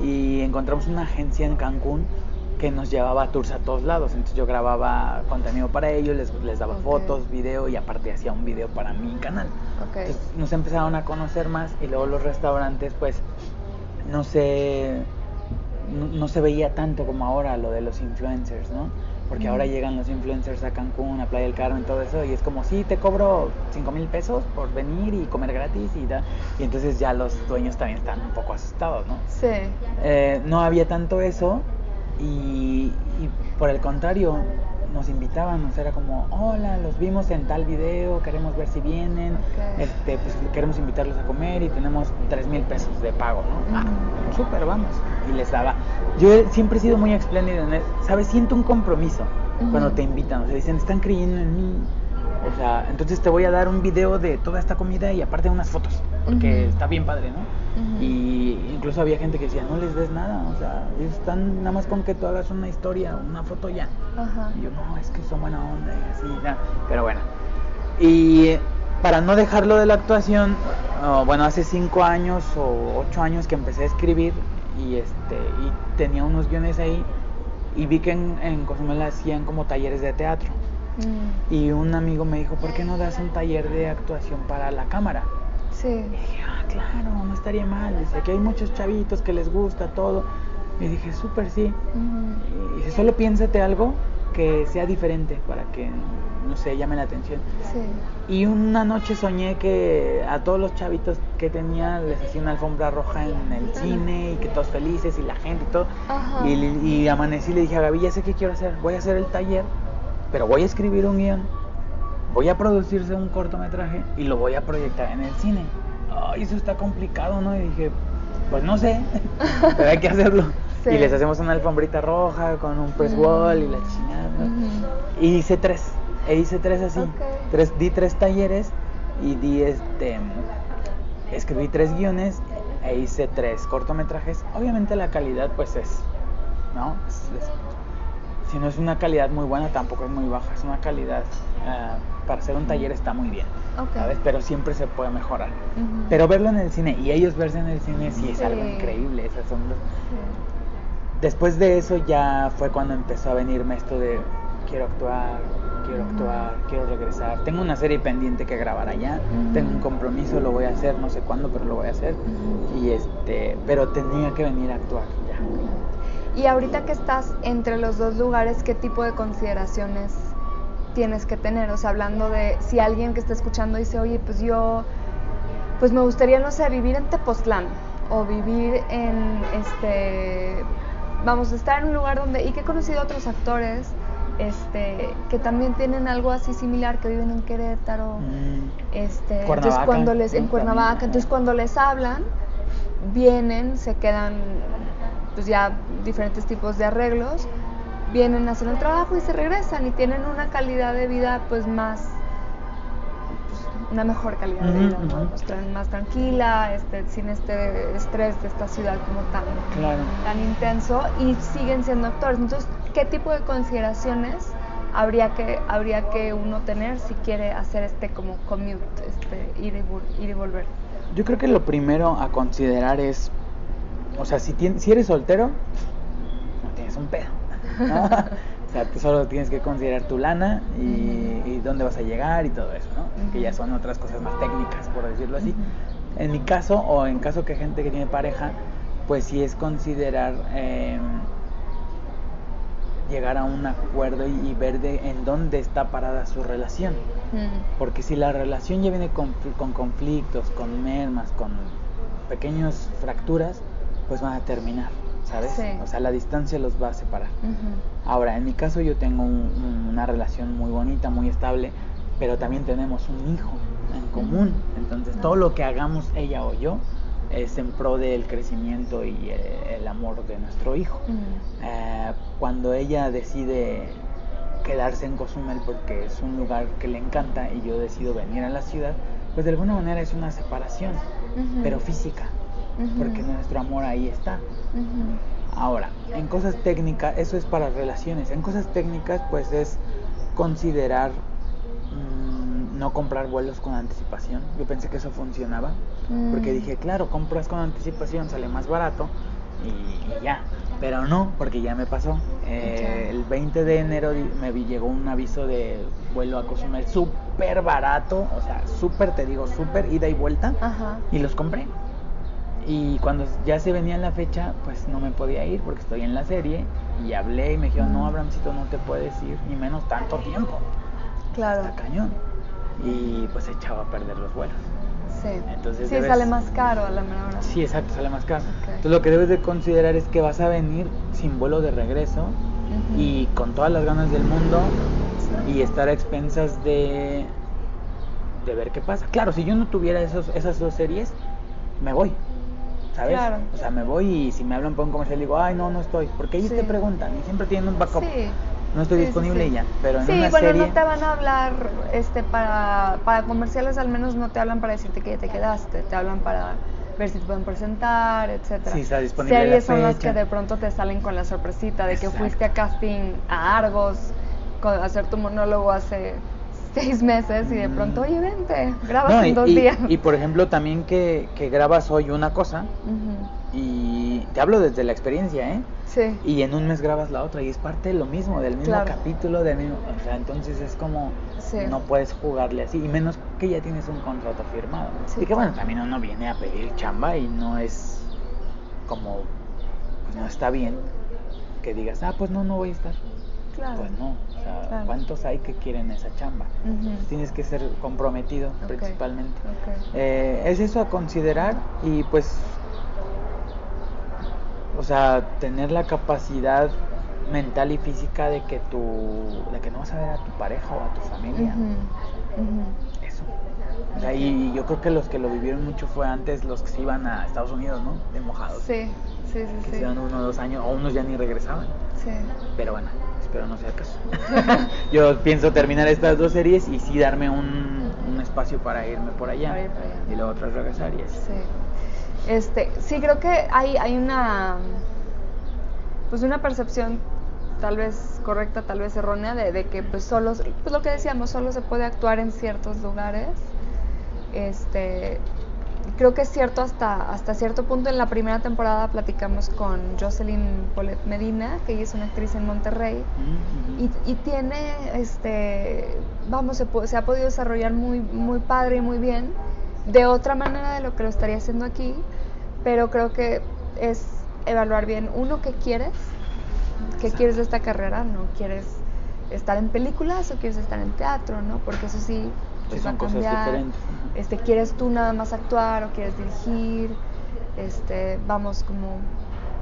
[SPEAKER 2] Y encontramos una agencia en Cancún que nos llevaba a tours a todos lados. Entonces yo grababa contenido para ellos, les, les daba
[SPEAKER 1] Ok.
[SPEAKER 2] fotos, video y aparte hacía un video para mi canal.
[SPEAKER 1] Ok.
[SPEAKER 2] Entonces nos empezaron a conocer más y luego los restaurantes pues no se, no, no se veía tanto como ahora lo de los influencers, ¿no? Porque
[SPEAKER 1] Mm.
[SPEAKER 2] ahora llegan los influencers a Cancún, a Playa del Carmen, todo eso, y es como, sí, te cobro 5 mil pesos por venir y comer gratis y da. Y entonces ya los dueños también están un poco asustados, ¿no?
[SPEAKER 1] Sí.
[SPEAKER 2] Eh, no había tanto eso y, y por el contrario nos invitaban, o sea, era como, hola, los vimos en tal video, queremos ver si vienen, este, pues queremos invitarlos a comer y tenemos tres mil pesos de pago, ¿no? Ah,
[SPEAKER 1] Ujú.
[SPEAKER 2] súper, vamos. Y les daba. Yo he- siempre he sido muy espléndido en él, ¿sabes? Siento un compromiso cuando te invitan, o sea, dicen, están creyendo en mí. O sea, entonces te voy a dar un video de toda esta comida y aparte unas fotos, porque está bien padre, ¿no? Y incluso había gente que decía, no les des nada, o sea, están nada más con que tú hagas una historia, una foto ya.
[SPEAKER 1] Ajá.
[SPEAKER 2] Y yo, no, es que son buena onda y así, ya. Pero bueno. Y para no dejarlo de la actuación, oh, bueno, hace cinco años o ocho años que empecé a escribir y, este, y tenía unos guiones ahí y vi que en, en Cozumel hacían como talleres de teatro.
[SPEAKER 1] Mm,
[SPEAKER 2] Y un amigo me dijo, ¿por qué no das un taller de actuación para la cámara?
[SPEAKER 1] Sí.
[SPEAKER 2] Y dije, ah, claro, no estaría mal. Dice, aquí hay muchos chavitos que les gusta todo. Y dije, súper sí. Y dice, solo piénsate algo que sea diferente para que, no sé, llame la atención.
[SPEAKER 1] Sí.
[SPEAKER 2] Y una noche soñé que a todos los chavitos que tenía les hacía una alfombra roja en el cine y que todos felices y la gente y todo. Y, y amanecí y le dije a Gaby, ya sé qué quiero hacer. Voy a hacer el taller, pero voy a escribir un guion. Voy a producirse un cortometraje y lo voy a proyectar en el cine. Ay, eso está complicado, ¿no? Y dije, pues no sé, <laughs> pero hay que hacerlo.
[SPEAKER 1] Sí.
[SPEAKER 2] Y les hacemos una alfombrita roja con un press
[SPEAKER 1] Mm.
[SPEAKER 2] wall y la chingada. ¿no?
[SPEAKER 1] Ujú.
[SPEAKER 2] Y hice tres. E hice tres así.
[SPEAKER 1] Ok.
[SPEAKER 2] Tres, di tres talleres y di este. Escribí tres guiones e hice tres cortometrajes. Obviamente la calidad, pues es. ¿No? Es- es- si no es una calidad muy buena, tampoco es muy baja. Es una calidad. ah, para hacer un taller está muy bien.
[SPEAKER 1] Ok.
[SPEAKER 2] ¿Sabes? Pero siempre se puede mejorar.
[SPEAKER 1] Ujú.
[SPEAKER 2] Pero verlo en el cine y ellos verse en el cine sí es algo
[SPEAKER 1] Sí.
[SPEAKER 2] increíble. Esas son los-
[SPEAKER 1] Sí.
[SPEAKER 2] Después de eso ya fue cuando empezó a venirme esto de quiero actuar, quiero actuar, quiero regresar. Tengo una serie pendiente que grabar allá,
[SPEAKER 1] Ujú.
[SPEAKER 2] tengo un compromiso, lo voy a hacer, no sé cuándo, pero lo voy a hacer.
[SPEAKER 1] Ujú.
[SPEAKER 2] Y este, pero tenía que venir a actuar ya.
[SPEAKER 1] Y ahorita que estás entre los dos lugares, ¿qué tipo de consideraciones tienes que tener? O sea, hablando de si alguien que está escuchando dice, oye, pues yo, pues me gustaría, no sé, vivir en Tepoztlán o vivir en, este, vamos, a estar en un lugar donde, y que he conocido otros actores, este, que también tienen algo así similar, que viven en Querétaro,
[SPEAKER 2] Mm.
[SPEAKER 1] este, entonces cuando les, en. Cuernavaca, entonces cuando les hablan, vienen, se quedan, pues ya diferentes tipos de arreglos, vienen a hacer el trabajo y se regresan y tienen una calidad de vida pues más, pues, una mejor calidad de vida, ¿no? Pues, más tranquila, este, sin este estrés de esta ciudad como tan,
[SPEAKER 2] Claro.
[SPEAKER 1] tan intenso y siguen siendo actores. Entonces, ¿qué tipo de consideraciones habría que, habría que uno tener si quiere hacer este como commute, este, ir, y, ir y volver?
[SPEAKER 2] Yo creo que lo primero a considerar es, o sea, si, tien- si eres soltero, no tienes un pedo. ¿no? <laughs> o sea, tú solo tienes que considerar tu lana y, y dónde vas a llegar y todo eso, ¿no? Que ya son otras cosas más técnicas, por decirlo así. En mi caso, o en caso que gente que tiene pareja, pues sí es considerar eh, llegar a un acuerdo y, y ver de en dónde está parada su relación. Porque si la relación ya viene con, con conflictos, con mermas, con pequeñas fracturas, pues van a terminar, ¿sabes?
[SPEAKER 1] Sí.
[SPEAKER 2] O sea, la distancia los va a separar. Ahora, en mi caso yo tengo un- un- una relación muy bonita, muy estable, pero también tenemos un hijo en común. Entonces, todo lo que hagamos ella o yo es en pro del crecimiento y eh, el amor de nuestro hijo. Eh, cuando ella decide quedarse en Cozumel porque es un lugar que le encanta y yo decido venir a la ciudad, pues de alguna manera es una separación, pero física, Porque nuestro amor ahí está.
[SPEAKER 1] Ujú.
[SPEAKER 2] Ahora, en cosas técnicas, eso es para relaciones, en cosas técnicas pues es considerar mm, no comprar vuelos con anticipación. Yo pensé que eso funcionaba, porque
[SPEAKER 1] Mm.
[SPEAKER 2] dije, claro, compras con anticipación, sale más barato y, y ya. Pero no, porque ya me pasó. Eh, el 20 de enero me vi- llegó un aviso de vuelo a Cozumel súper barato, o sea, súper, te digo, súper ida y vuelta,
[SPEAKER 1] Ajá.
[SPEAKER 2] y los compré. Y cuando ya se venía la fecha, pues no me podía ir porque estoy en la serie. Y hablé y me dijeron, no,
[SPEAKER 1] Mm.
[SPEAKER 2] Abramcito, no te puedes ir, ni menos tanto tiempo.
[SPEAKER 1] Claro.
[SPEAKER 2] Está cañón. Y pues echaba a perder los vuelos.
[SPEAKER 1] Sí.
[SPEAKER 2] Entonces
[SPEAKER 1] sí,
[SPEAKER 2] debes-
[SPEAKER 1] sale más caro a la menor hora.
[SPEAKER 2] Sí, exacto, sale más caro. Entonces lo que debes de considerar es que vas a venir sin vuelo de regreso y con todas las ganas del mundo y estar a expensas de, de ver qué pasa. Claro, si yo no tuviera esos, esas dos series, me voy. ¿Sabes?
[SPEAKER 1] Claro.
[SPEAKER 2] O sea, me voy y si me hablan por un comercial digo, ay, no, no estoy. Porque ellos
[SPEAKER 1] Sí.
[SPEAKER 2] te preguntan y siempre tienen un backup.
[SPEAKER 1] Sí.
[SPEAKER 2] No estoy
[SPEAKER 1] Sí, sí,
[SPEAKER 2] disponible
[SPEAKER 1] sí.
[SPEAKER 2] ya. Pero en
[SPEAKER 1] sí,
[SPEAKER 2] una
[SPEAKER 1] bueno,
[SPEAKER 2] serie.
[SPEAKER 1] no te van a hablar este, para, para comerciales, al menos no te hablan para decirte que ya te quedaste, te hablan para ver si te pueden presentar, etcétera.
[SPEAKER 2] Si está disponible la
[SPEAKER 1] Series son las que de pronto te salen con la sorpresita de que fuiste a casting a Argos con- a hacer tu monólogo hace seis meses y de pronto,
[SPEAKER 2] Mm.
[SPEAKER 1] oye, vente, grabas
[SPEAKER 2] No,
[SPEAKER 1] en
[SPEAKER 2] y,
[SPEAKER 1] dos
[SPEAKER 2] y-
[SPEAKER 1] días.
[SPEAKER 2] y, por ejemplo, también que, que grabas hoy una cosa y te hablo desde la experiencia, ¿eh?
[SPEAKER 1] Sí.
[SPEAKER 2] Y en un mes grabas la otra y es parte de lo mismo, del mismo
[SPEAKER 1] Claro.
[SPEAKER 2] capítulo, del mismo, o sea, entonces es como
[SPEAKER 1] Sí.
[SPEAKER 2] no puedes jugarle así y menos que ya tienes un contrato firmado.
[SPEAKER 1] Sí,
[SPEAKER 2] y que bueno, también uno viene a pedir chamba y no es como pues no está bien que digas, "Ah, pues no no voy a estar."
[SPEAKER 1] Claro.
[SPEAKER 2] Pues no, o sea,
[SPEAKER 1] Claro.
[SPEAKER 2] ¿cuántos hay que quieren esa chamba? Tienes que ser comprometido principalmente. Eh, es eso a considerar y pues, o sea, tener la capacidad mental y física de que tu, de que no vas a ver a tu pareja o a tu familia. Eso. O sea, y yo creo que los que lo vivieron mucho fue antes los que se iban a Estados Unidos, ¿no? De mojados.
[SPEAKER 1] Sí, sí, sí,
[SPEAKER 2] Que
[SPEAKER 1] sí.
[SPEAKER 2] se iban uno o dos años, o unos ya ni regresaban.
[SPEAKER 1] Sí.
[SPEAKER 2] Pero bueno, espero no sea el caso. <laughs> Yo pienso terminar estas dos series y sí darme un, un espacio para irme por allá.
[SPEAKER 1] Para ir para allá.
[SPEAKER 2] Y luego otra vez regresar y así.
[SPEAKER 1] Sí. Este, sí, creo que hay, hay una, pues una percepción tal vez correcta, tal vez errónea, de, de que pues solo, pues lo que decíamos, solo se puede actuar en ciertos lugares. Este, creo que es cierto hasta, hasta cierto punto. En la primera temporada platicamos con Jocelyn Polet Medina, que ella es una actriz en Monterrey.
[SPEAKER 2] Mm.
[SPEAKER 1] Y, y tiene, este, vamos, se, se ha podido desarrollar muy, muy padre y muy bien, de otra manera de lo que lo estaría haciendo aquí, pero creo que es evaluar bien, uno, qué quieres ¿qué quieres de esta carrera? ¿No quieres estar en películas o quieres estar en teatro, no? Porque eso sí, pues va a cambiar. Este, ¿quieres tú nada más actuar o quieres dirigir? Este, vamos como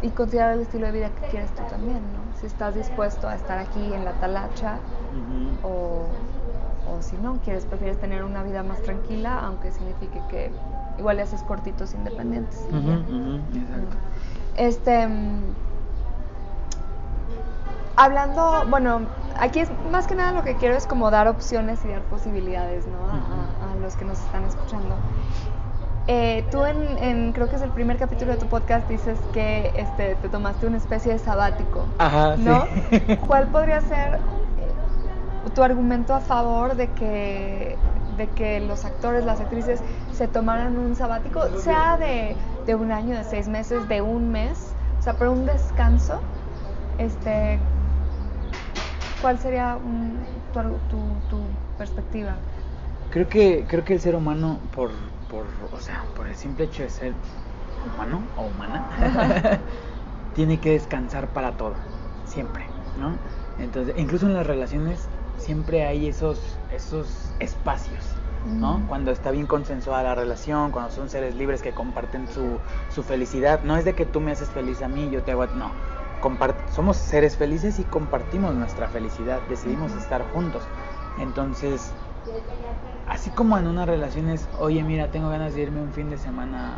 [SPEAKER 1] y considerar el estilo de vida que quieres tú también, ¿no? Si estás dispuesto a estar aquí en la talacha o, o si no, quieres, prefieres tener una vida más tranquila, aunque signifique que igual le haces cortitos independientes.
[SPEAKER 2] Exacto.
[SPEAKER 1] Este. mm, Hablando, bueno, aquí es más que nada lo que quiero es como dar opciones y dar posibilidades, ¿no? A, a- los que nos están escuchando. Eh, tú en, en- creo que es el primer capítulo de tu podcast dices que este, te tomaste una especie de sabático,
[SPEAKER 2] Ajá,
[SPEAKER 1] ¿no?
[SPEAKER 2] sí. <laughs>
[SPEAKER 1] ¿Cuál podría ser eh, tu argumento a favor de que, de que los actores, las actrices se tomaran un sabático, sea de, de un año, de seis meses, de un mes, o sea, pero un descanso? Este, ¿Cuál sería tu, tu- tu perspectiva?
[SPEAKER 2] Creo que, creo que el ser humano, por, por, o sea, por el simple hecho de ser humano o humana, <laughs> tiene que descansar para todo, siempre, ¿no? Entonces, incluso en las relaciones siempre hay esos, esos espacios, ¿no?
[SPEAKER 1] Ujú.
[SPEAKER 2] Cuando está bien consensuada la relación, cuando son seres libres que comparten su, su felicidad, no es de que tú me haces feliz a mí, yo te hago no. Somos seres felices y compartimos nuestra felicidad, decidimos estar juntos. Entonces, así como en una relación es, oye, mira, tengo ganas de irme un fin de semana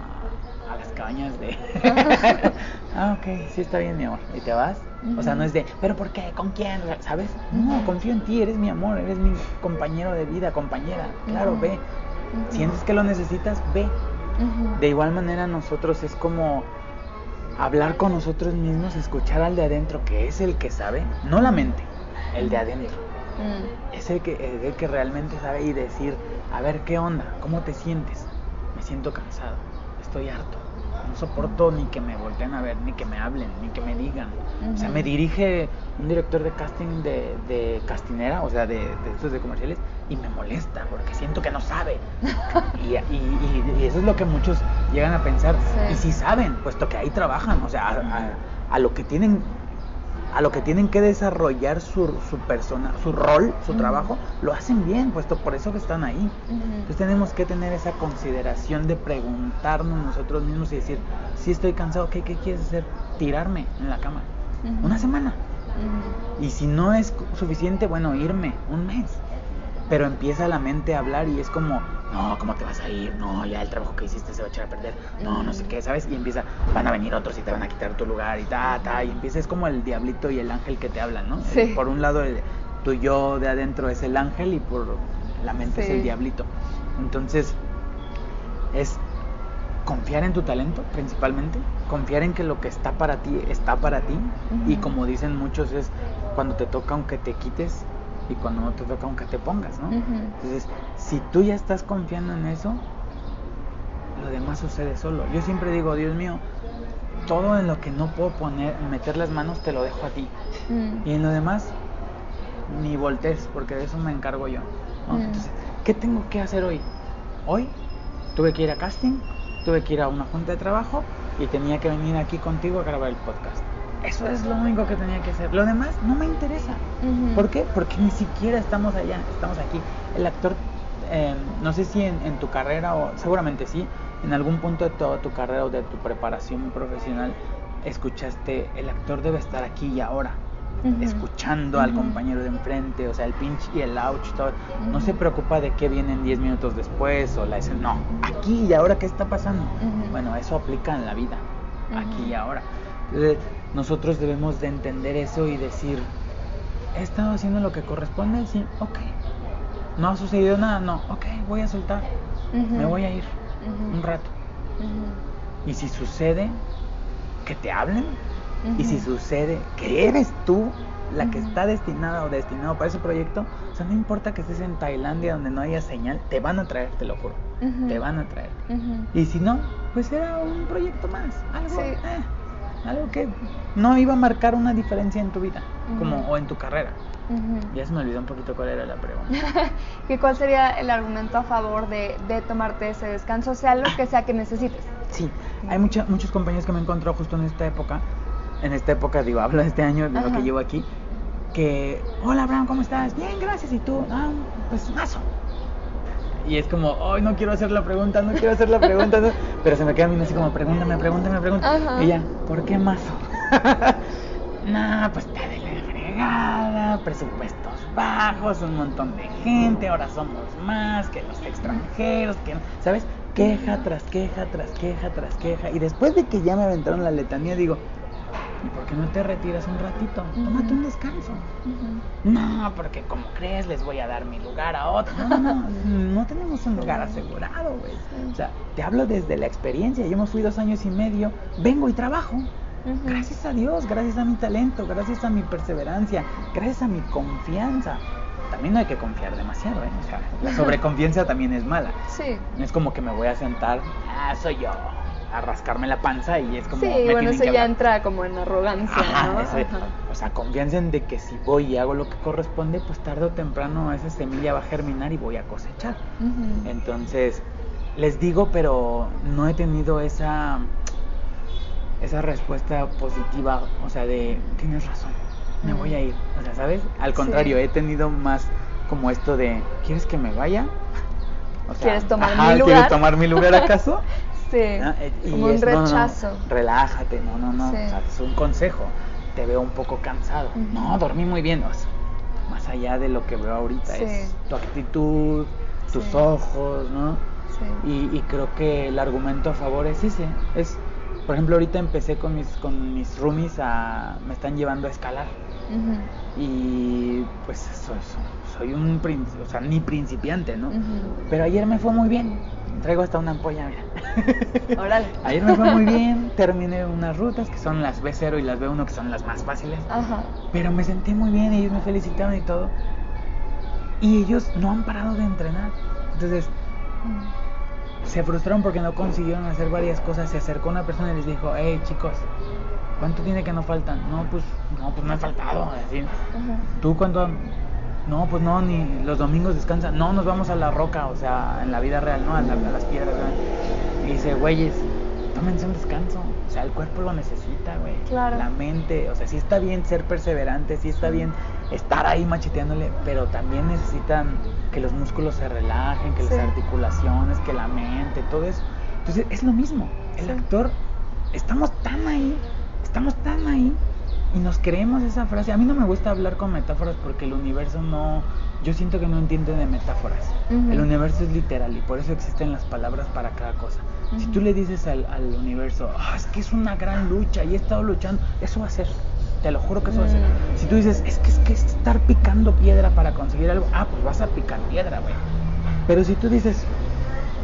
[SPEAKER 2] a las cabañas de... <laughs> ah, ok, sí está bien, mi amor. ¿Y te vas? O sea, no es de, pero ¿por qué? ¿Con quién? ¿Sabes? No, confío en ti, eres mi amor, eres mi compañero de vida, compañera. Claro, ve. Sientes que lo necesitas, ve. De igual manera nosotros es como hablar con nosotros mismos, escuchar al de adentro, que es el que sabe, no la mente, el de adentro.
[SPEAKER 1] Mm.
[SPEAKER 2] Es el que, el que realmente sabe y decir, a ver, ¿qué onda? ¿Cómo te sientes? Me siento cansado, estoy harto. No soporto ni que me volteen a ver, ni que me hablen, ni que me digan. O sea, me dirige un director de casting de, de castinera, o sea, de, de estos de comerciales, y me molesta porque siento que no sabe. <laughs> y, y- y- y eso es lo que muchos llegan a pensar.
[SPEAKER 1] Sí.
[SPEAKER 2] Y sí saben, puesto que ahí trabajan, o sea, a, a- a lo que tienen a lo que tienen que desarrollar su, su persona, su rol, su trabajo, lo hacen bien, puesto por eso que están ahí.
[SPEAKER 1] Ujú.
[SPEAKER 2] Entonces tenemos que tener esa consideración de preguntarnos nosotros mismos y decir, si estoy cansado, ¿qué, qué quieres hacer? Tirarme en la cama. Una semana. Y si no es suficiente, bueno, irme un mes. Pero empieza la mente a hablar y es como, no, ¿cómo te vas a ir? No, ya el trabajo que hiciste se va a echar a perder. No, no sé qué, ¿sabes? Y empieza, van a venir otros y te van a quitar tu lugar y ta, ta. Y empieza, es como el diablito y el ángel que te hablan, ¿no?
[SPEAKER 1] Sí.
[SPEAKER 2] Por un lado, el, tu yo de adentro es el ángel y por la mente es el diablito. Entonces, es confiar en tu talento principalmente, confiar en que lo que está para ti está para ti y como dicen muchos es cuando te toca aunque te quites y cuando no te toca aunque te pongas, ¿no?
[SPEAKER 1] Ujú.
[SPEAKER 2] Entonces, si tú ya estás confiando en eso, lo demás sucede solo. Yo siempre digo, Dios mío, todo en lo que no puedo poner, meter las manos, te lo dejo a ti.
[SPEAKER 1] Mm.
[SPEAKER 2] Y en lo demás, ni voltees, porque de eso me encargo yo. ¿no?
[SPEAKER 1] Mm.
[SPEAKER 2] Entonces, ¿qué tengo que hacer hoy? Hoy tuve que ir a casting, tuve que ir a una junta de trabajo y tenía que venir aquí contigo a grabar el podcast. Eso es lo único que tenía que hacer. Lo demás no me interesa.
[SPEAKER 1] Ujú.
[SPEAKER 2] ¿Por qué? Porque ni siquiera estamos allá, estamos aquí. El actor, eh, no sé si en, en tu carrera, o seguramente sí, en algún punto de toda tu carrera o de tu preparación profesional, escuchaste, el actor debe estar aquí y ahora, escuchando al compañero de enfrente, o sea, el pinch y el ouch, todo. No se preocupa de qué vienen 10 minutos después o la escena, no, aquí y ahora, ¿qué está pasando? Bueno, eso aplica en la vida, aquí y ahora. Entonces, nosotros debemos de entender eso y decir, ¿he estado haciendo lo que corresponde? Sí, ok. ¿No ha sucedido nada? No, ok, voy a soltar, me voy a ir un rato. Y si sucede, que te hablen. Y si sucede que eres tú la que está destinada o destinado para ese proyecto, o sea, no importa que estés en Tailandia donde no haya señal, te van a traer, te lo juro. Te van a traer. Y si no, pues era un proyecto más, algo,
[SPEAKER 1] Sí.
[SPEAKER 2] eh, algo que no iba a marcar una diferencia en tu vida, como o en tu carrera. Ya se me olvidó un poquito cuál era la pregunta. <laughs>
[SPEAKER 1] ¿Y cuál sería el argumento a favor de, de tomarte ese descanso, sea lo que sea que necesites?
[SPEAKER 2] Sí, hay mucha- muchos compañeros que me he encontrado justo en esta época en esta época, digo, <laughs> hablo de este año, de lo que llevo aquí, que, hola Abraham, ¿cómo estás? Bien, gracias, ¿y tú? Ah, pues mazo. Y es como, ay, no quiero hacer la pregunta, no quiero hacer la pregunta, no". <laughs> pero se me queda viendo así como, pregúntame, pregúntame, pregúntame.
[SPEAKER 1] Ajá.
[SPEAKER 2] Y ya, ¿por qué mazo? <laughs> nah, pues está de la fregada, presupuestos bajos, un montón de gente, ahora somos más que los extranjeros, que, ¿sabes? Queja tras queja, tras queja, tras queja. Y después de que ya me aventaron la letanía, digo, ¿y por qué no te retiras un ratito? Tómate un descanso. No, porque como crees, les voy a dar mi lugar a otro. No, no, no, tenemos un lugar asegurado, güey. O sea, te hablo desde la experiencia. Yo me fui dos años y medio, vengo y trabajo. Gracias a Dios, gracias a mi talento, gracias a mi perseverancia, gracias a mi confianza. También no hay que confiar demasiado, ¿eh? O sea, la <laughs> sobreconfianza también es mala.
[SPEAKER 1] Sí.
[SPEAKER 2] No es como que me voy a sentar, ah, soy yo, a rascarme la panza y es como.
[SPEAKER 1] Sí,
[SPEAKER 2] me
[SPEAKER 1] bueno, eso
[SPEAKER 2] que
[SPEAKER 1] ya
[SPEAKER 2] hablar.
[SPEAKER 1] entra como en arrogancia,
[SPEAKER 2] Ajá,
[SPEAKER 1] ¿no? Ajá.
[SPEAKER 2] O sea, confianza en de que si voy y hago lo que corresponde, pues tarde o temprano esa semilla va a germinar y voy a cosechar. Entonces, les digo, pero no he tenido esa esa respuesta positiva, o sea, de tienes razón, me voy a ir. O sea, ¿sabes? Al
[SPEAKER 1] Sí.
[SPEAKER 2] contrario, he tenido más como esto de ¿quieres que me vaya? <laughs> O sea,
[SPEAKER 1] ¿Quieres tomar mi
[SPEAKER 2] ¿Quieres
[SPEAKER 1] lugar?
[SPEAKER 2] tomar mi lugar acaso? <laughs>
[SPEAKER 1] Sí,
[SPEAKER 2] Ah, eh,
[SPEAKER 1] como un
[SPEAKER 2] no, no,
[SPEAKER 1] rechazo.
[SPEAKER 2] relájate, no, no, no.
[SPEAKER 1] Sí.
[SPEAKER 2] O sea, es un consejo. Te veo un poco cansado. No, dormí muy bien. o sea, más allá de lo que veo ahorita,
[SPEAKER 1] Sí.
[SPEAKER 2] es tu actitud, tus
[SPEAKER 1] Sí.
[SPEAKER 2] ojos, ¿no?
[SPEAKER 1] Sí.
[SPEAKER 2] Y, y creo que el argumento a favor es ese. Es, por ejemplo, ahorita empecé con mis, con mis roomies a. me están llevando a escalar.
[SPEAKER 1] Ujú.
[SPEAKER 2] Y pues soy, soy, soy un o sea, ni principiante, ¿no? Pero ayer me fue muy bien. Traigo hasta una ampolla, mira. <laughs>
[SPEAKER 1] Órale.
[SPEAKER 2] Ayer me fue muy <laughs> bien, terminé unas rutas que son las B0 y las B1 que son las más fáciles.
[SPEAKER 1] Ajá.
[SPEAKER 2] Pero me sentí muy bien, ellos me felicitaron y todo. Y ellos no han parado de entrenar. Entonces se frustraron porque no consiguieron hacer varias cosas. Se acercó una persona y les dijo, hey chicos, ¿cuánto tiene que no faltan? No, pues no, pues no he faltado. Así. ¿Tú cuánto? No, pues no, ni los domingos descansan. No, nos vamos a la roca, o sea, en la vida real, ¿no? A, la- a las piedras, ¿no? Y dice, güeyes, tómense un descanso. O sea, el cuerpo lo necesita, güey.
[SPEAKER 1] Claro.
[SPEAKER 2] La mente, o sea, sí está bien ser perseverante, sí está bien estar ahí macheteándole, pero también necesitan que los músculos se relajen, que
[SPEAKER 1] Sí.
[SPEAKER 2] las articulaciones, que la mente, todo eso. Entonces, es lo mismo. El
[SPEAKER 1] Sí.
[SPEAKER 2] actor, estamos tan ahí, estamos tan ahí y nos creemos esa frase. A mí no me gusta hablar con metáforas porque el universo no, yo siento que no entiende de metáforas.
[SPEAKER 1] Ujú.
[SPEAKER 2] El universo es literal y por eso existen las palabras para cada cosa. Si
[SPEAKER 1] Ujú.
[SPEAKER 2] tú le dices al, al universo, "Ah, es que es una gran lucha y he estado luchando, eso va a ser. Te lo juro que eso va a ser.
[SPEAKER 1] Mm.
[SPEAKER 2] Si tú dices, es que es que es estar picando piedra para conseguir algo, ah, pues vas a picar piedra, güey. Pero si tú dices,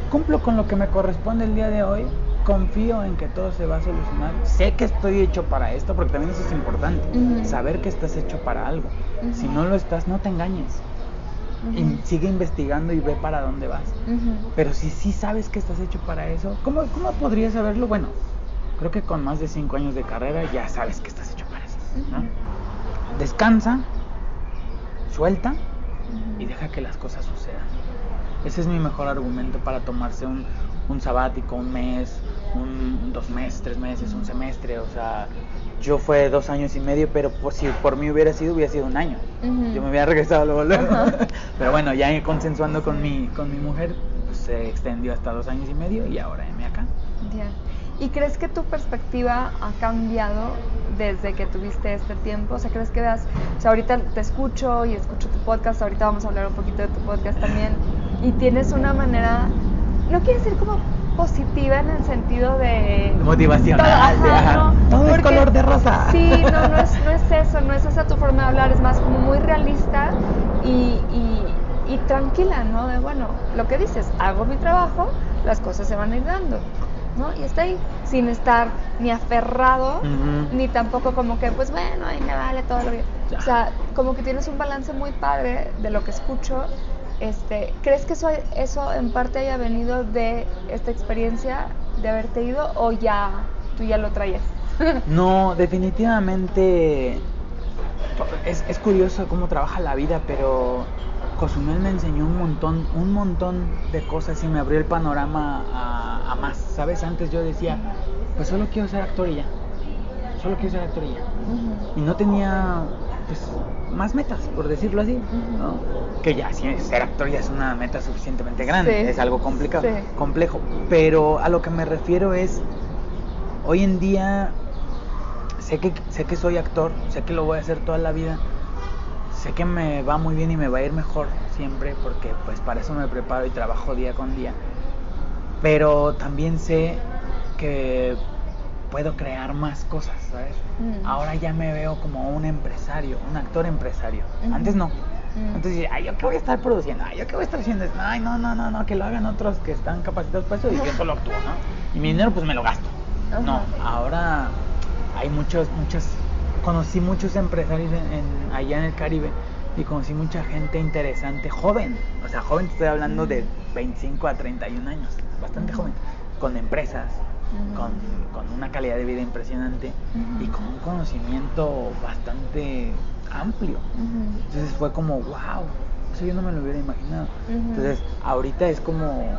[SPEAKER 2] cumplo con lo que me corresponde el día de hoy, confío en que todo se va a solucionar. Sé que estoy hecho para esto, porque también eso es importante. Saber que estás hecho para algo. Si no lo estás, no te engañes. Y sigue investigando y ve para dónde vas. Pero si sí sabes que estás hecho para eso, ¿cómo, ¿cómo podrías saberlo? Bueno, creo que con más de 5 años de carrera ya sabes que estás hecho para eso. Descansa, suelta y deja que las cosas sucedan. Ese es mi mejor argumento para tomarse un, un sabático, un mes, un dos meses, tres meses, un semestre. O sea, yo fue dos años y medio, pero por, si por mí hubiera sido, hubiera sido un año.
[SPEAKER 1] Ujú.
[SPEAKER 2] Yo me hubiera regresado luego, luego.
[SPEAKER 1] Ajá. <laughs>
[SPEAKER 2] Pero bueno, ya consensuando con mi, con mi mujer, pues, se extendió hasta dos años y medio y ahora M acá.
[SPEAKER 1] Ya. ¿Y crees que tu perspectiva ha cambiado desde que tuviste este tiempo? O sea, ¿crees que veas, o sea, ahorita te escucho y escucho tu podcast, ahorita vamos a hablar un poquito de tu podcast también, y tienes una manera, no quiero decir como positiva en el sentido de...
[SPEAKER 2] Motivacional,
[SPEAKER 1] Todo, ajá, no,
[SPEAKER 2] todo es
[SPEAKER 1] porque-
[SPEAKER 2] color de rosa.
[SPEAKER 1] Sí, no, no es, no es eso, no es esa tu forma de hablar, es más como muy realista y, y, y tranquila, ¿no? De bueno, lo que dices, hago mi trabajo, las cosas se van a ir dando, ¿no? Y está ahí, sin estar ni aferrado,
[SPEAKER 2] Ujú.
[SPEAKER 1] ni tampoco como que, pues bueno, ahí me vale todo lo que...
[SPEAKER 2] Ya.
[SPEAKER 1] O sea, como que tienes un balance muy padre de lo que escucho. Este, ¿Crees que eso, eso en parte haya venido de esta experiencia de haberte ido o ya tú ya lo traías? <laughs>
[SPEAKER 2] No, definitivamente es, es curioso cómo trabaja la vida, pero Cozumel me enseñó un montón, un montón de cosas y me abrió el panorama a, a más. ¿Sabes? Antes yo decía, pues solo quiero ser actor y ya. solo quiero ser actor y ya. Y no tenía, pues, más metas, por decirlo así, ¿no? Que ya, si ser actor ya es una meta suficientemente grande,
[SPEAKER 1] Sí.
[SPEAKER 2] es algo complicado,
[SPEAKER 1] Sí.
[SPEAKER 2] complejo. Pero a lo que me refiero es, hoy en día sé que, sé que soy actor, sé que lo voy a hacer toda la vida, sé que me va muy bien y me va a ir mejor siempre, porque pues para eso me preparo y trabajo día con día. Pero también sé que puedo crear más cosas, ¿sabes?
[SPEAKER 1] Mm.
[SPEAKER 2] Ahora ya me veo como un empresario, un actor empresario.
[SPEAKER 1] Ujú.
[SPEAKER 2] Antes no.
[SPEAKER 1] Mm.
[SPEAKER 2] Antes decía, ay, ¿yo qué voy a estar produciendo? Ay, ¿yo qué voy a estar haciendo? Ay, no, no, no, no, que lo hagan otros que están capacitados para eso y yo solo actúo, ¿no? Y mi dinero pues me lo gasto. No, ahora hay muchos, muchas, conocí muchos empresarios en, en- allá en el Caribe y conocí mucha gente interesante, joven, o sea, joven, te estoy hablando de 25 a 31 años, bastante joven, con empresas, Con, con una calidad de vida impresionante y
[SPEAKER 1] Ujú.
[SPEAKER 2] con un conocimiento bastante amplio. Entonces fue como, wow, eso yo no me lo hubiera imaginado. Entonces ahorita es como,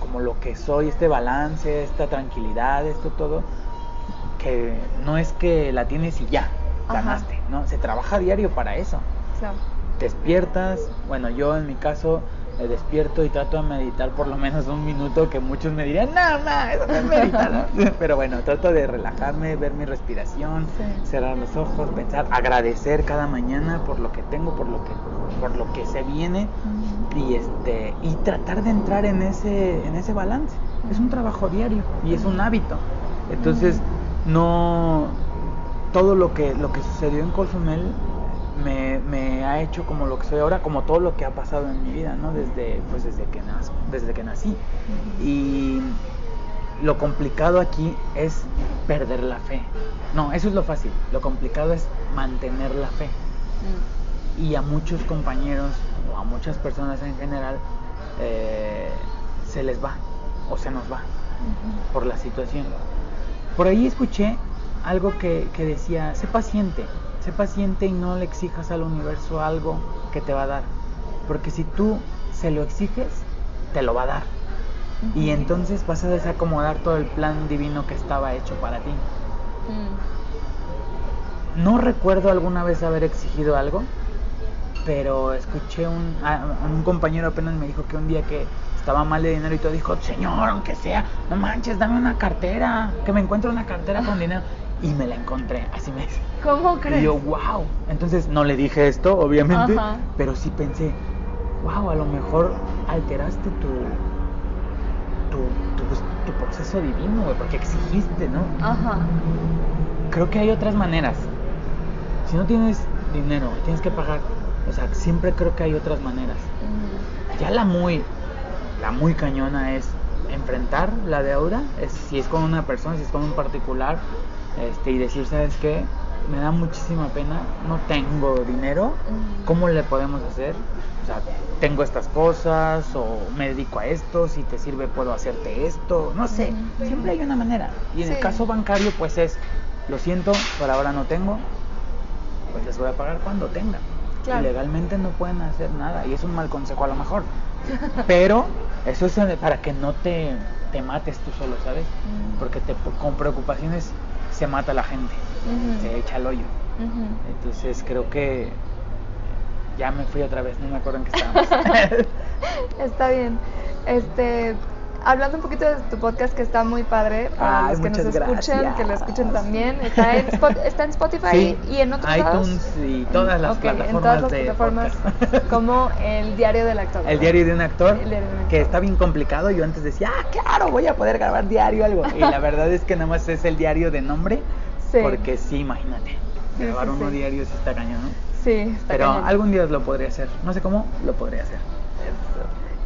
[SPEAKER 2] como lo que soy, este balance, esta tranquilidad, esto todo, que no es que la tienes y ya, ganaste, ¿no? Se trabaja diario para eso.
[SPEAKER 1] Claro.
[SPEAKER 2] Despiertas, bueno, yo en mi caso eh, despierto y trato de meditar por lo menos un minuto, que muchos me dirían, no, eso no es meditar, ¿no?". <laughs> Pero bueno, trato de relajarme, ver mi respiración,
[SPEAKER 1] Sí.
[SPEAKER 2] cerrar los ojos, pensar, agradecer cada mañana por lo que tengo, por lo que, por lo que se viene y este y tratar de entrar en ese en ese balance es un trabajo diario y es un hábito entonces no todo lo que lo que sucedió en Cozumel me, me ha hecho como lo que soy ahora como todo lo que ha pasado en mi vida no desde pues desde que nací desde que nací. Y lo complicado aquí es perder la fe. No eso es lo fácil. Lo complicado es mantener la fe.
[SPEAKER 1] Mm.
[SPEAKER 2] y a muchos compañeros o a muchas personas en general eh, se les va o se nos va por la situación. Por ahí escuché algo que, que decía, sé paciente, sé paciente y no le exijas al universo algo que te va a dar, porque si tú se lo exiges, te lo va a dar. Y entonces vas a desacomodar todo el plan divino que estaba hecho para ti.
[SPEAKER 1] Mm.
[SPEAKER 2] No recuerdo alguna vez haber exigido algo, pero escuché un, a- un compañero apenas me dijo que un día que estaba mal de dinero y todo dijo, señor, aunque sea, no manches, dame una cartera, que me encuentre una cartera con dinero. Y me la encontré, así me dice.
[SPEAKER 1] ¿Cómo crees?
[SPEAKER 2] Y yo, wow. Entonces no le dije esto, obviamente,
[SPEAKER 1] Ajá.
[SPEAKER 2] pero sí pensé, wow, a lo mejor alteraste tu, tu, tu, pues, tu proceso divino, güey, porque exigiste, ¿no?
[SPEAKER 1] Ajá.
[SPEAKER 2] creo que hay otras maneras. Si no tienes dinero, tienes que pagar. O sea, siempre creo que hay otras maneras. Ya la muy, la muy cañona es enfrentar la deuda. Es, si es con una persona, si es con un particular, este, y decir, ¿sabes qué? Me da muchísima pena, no tengo dinero. ¿Cómo le podemos hacer? O sea, tengo estas cosas o me dedico a esto, si te sirve puedo hacerte esto, no sé, siempre hay una manera. Y en el
[SPEAKER 1] Sí.
[SPEAKER 2] caso bancario pues es, lo siento, por ahora no tengo, pues les voy a pagar cuando tenga.
[SPEAKER 1] Claro.
[SPEAKER 2] Legalmente no pueden hacer nada y es un mal consejo a lo mejor. Pero eso es para que no te, te mates tú solo, ¿sabes? Porque te, con preocupaciones se mata la gente, se echa al hoyo. Entonces creo que ya me fui otra vez, no me acuerdo en qué <laughs> estábamos.
[SPEAKER 1] Está bien. Este, hablando un poquito de tu podcast que está muy padre para
[SPEAKER 2] Ay,
[SPEAKER 1] los que nos
[SPEAKER 2] muchas
[SPEAKER 1] escuchen, que lo
[SPEAKER 2] gracias.
[SPEAKER 1] escuchen también. Está en, Spot- está en Spotify
[SPEAKER 2] Sí,
[SPEAKER 1] y en otros lados?
[SPEAKER 2] iTunes y todas las plataformas
[SPEAKER 1] en todas las
[SPEAKER 2] de
[SPEAKER 1] plataformas
[SPEAKER 2] podcast. <laughs>
[SPEAKER 1] como el diario del actor.
[SPEAKER 2] El diario de un actor,
[SPEAKER 1] El diario de un actor.
[SPEAKER 2] que está bien complicado. Yo antes decía, ah, claro, voy a poder grabar diario algo. Y la verdad es que nada más es el diario de nombre.
[SPEAKER 1] Sí.
[SPEAKER 2] Porque sí, imagínate.
[SPEAKER 1] Sí,
[SPEAKER 2] grabar uno diario sí está cañón, ¿no?
[SPEAKER 1] Sí, está
[SPEAKER 2] Pero
[SPEAKER 1] cañón.
[SPEAKER 2] algún día lo podría hacer. No sé cómo, lo podría hacer.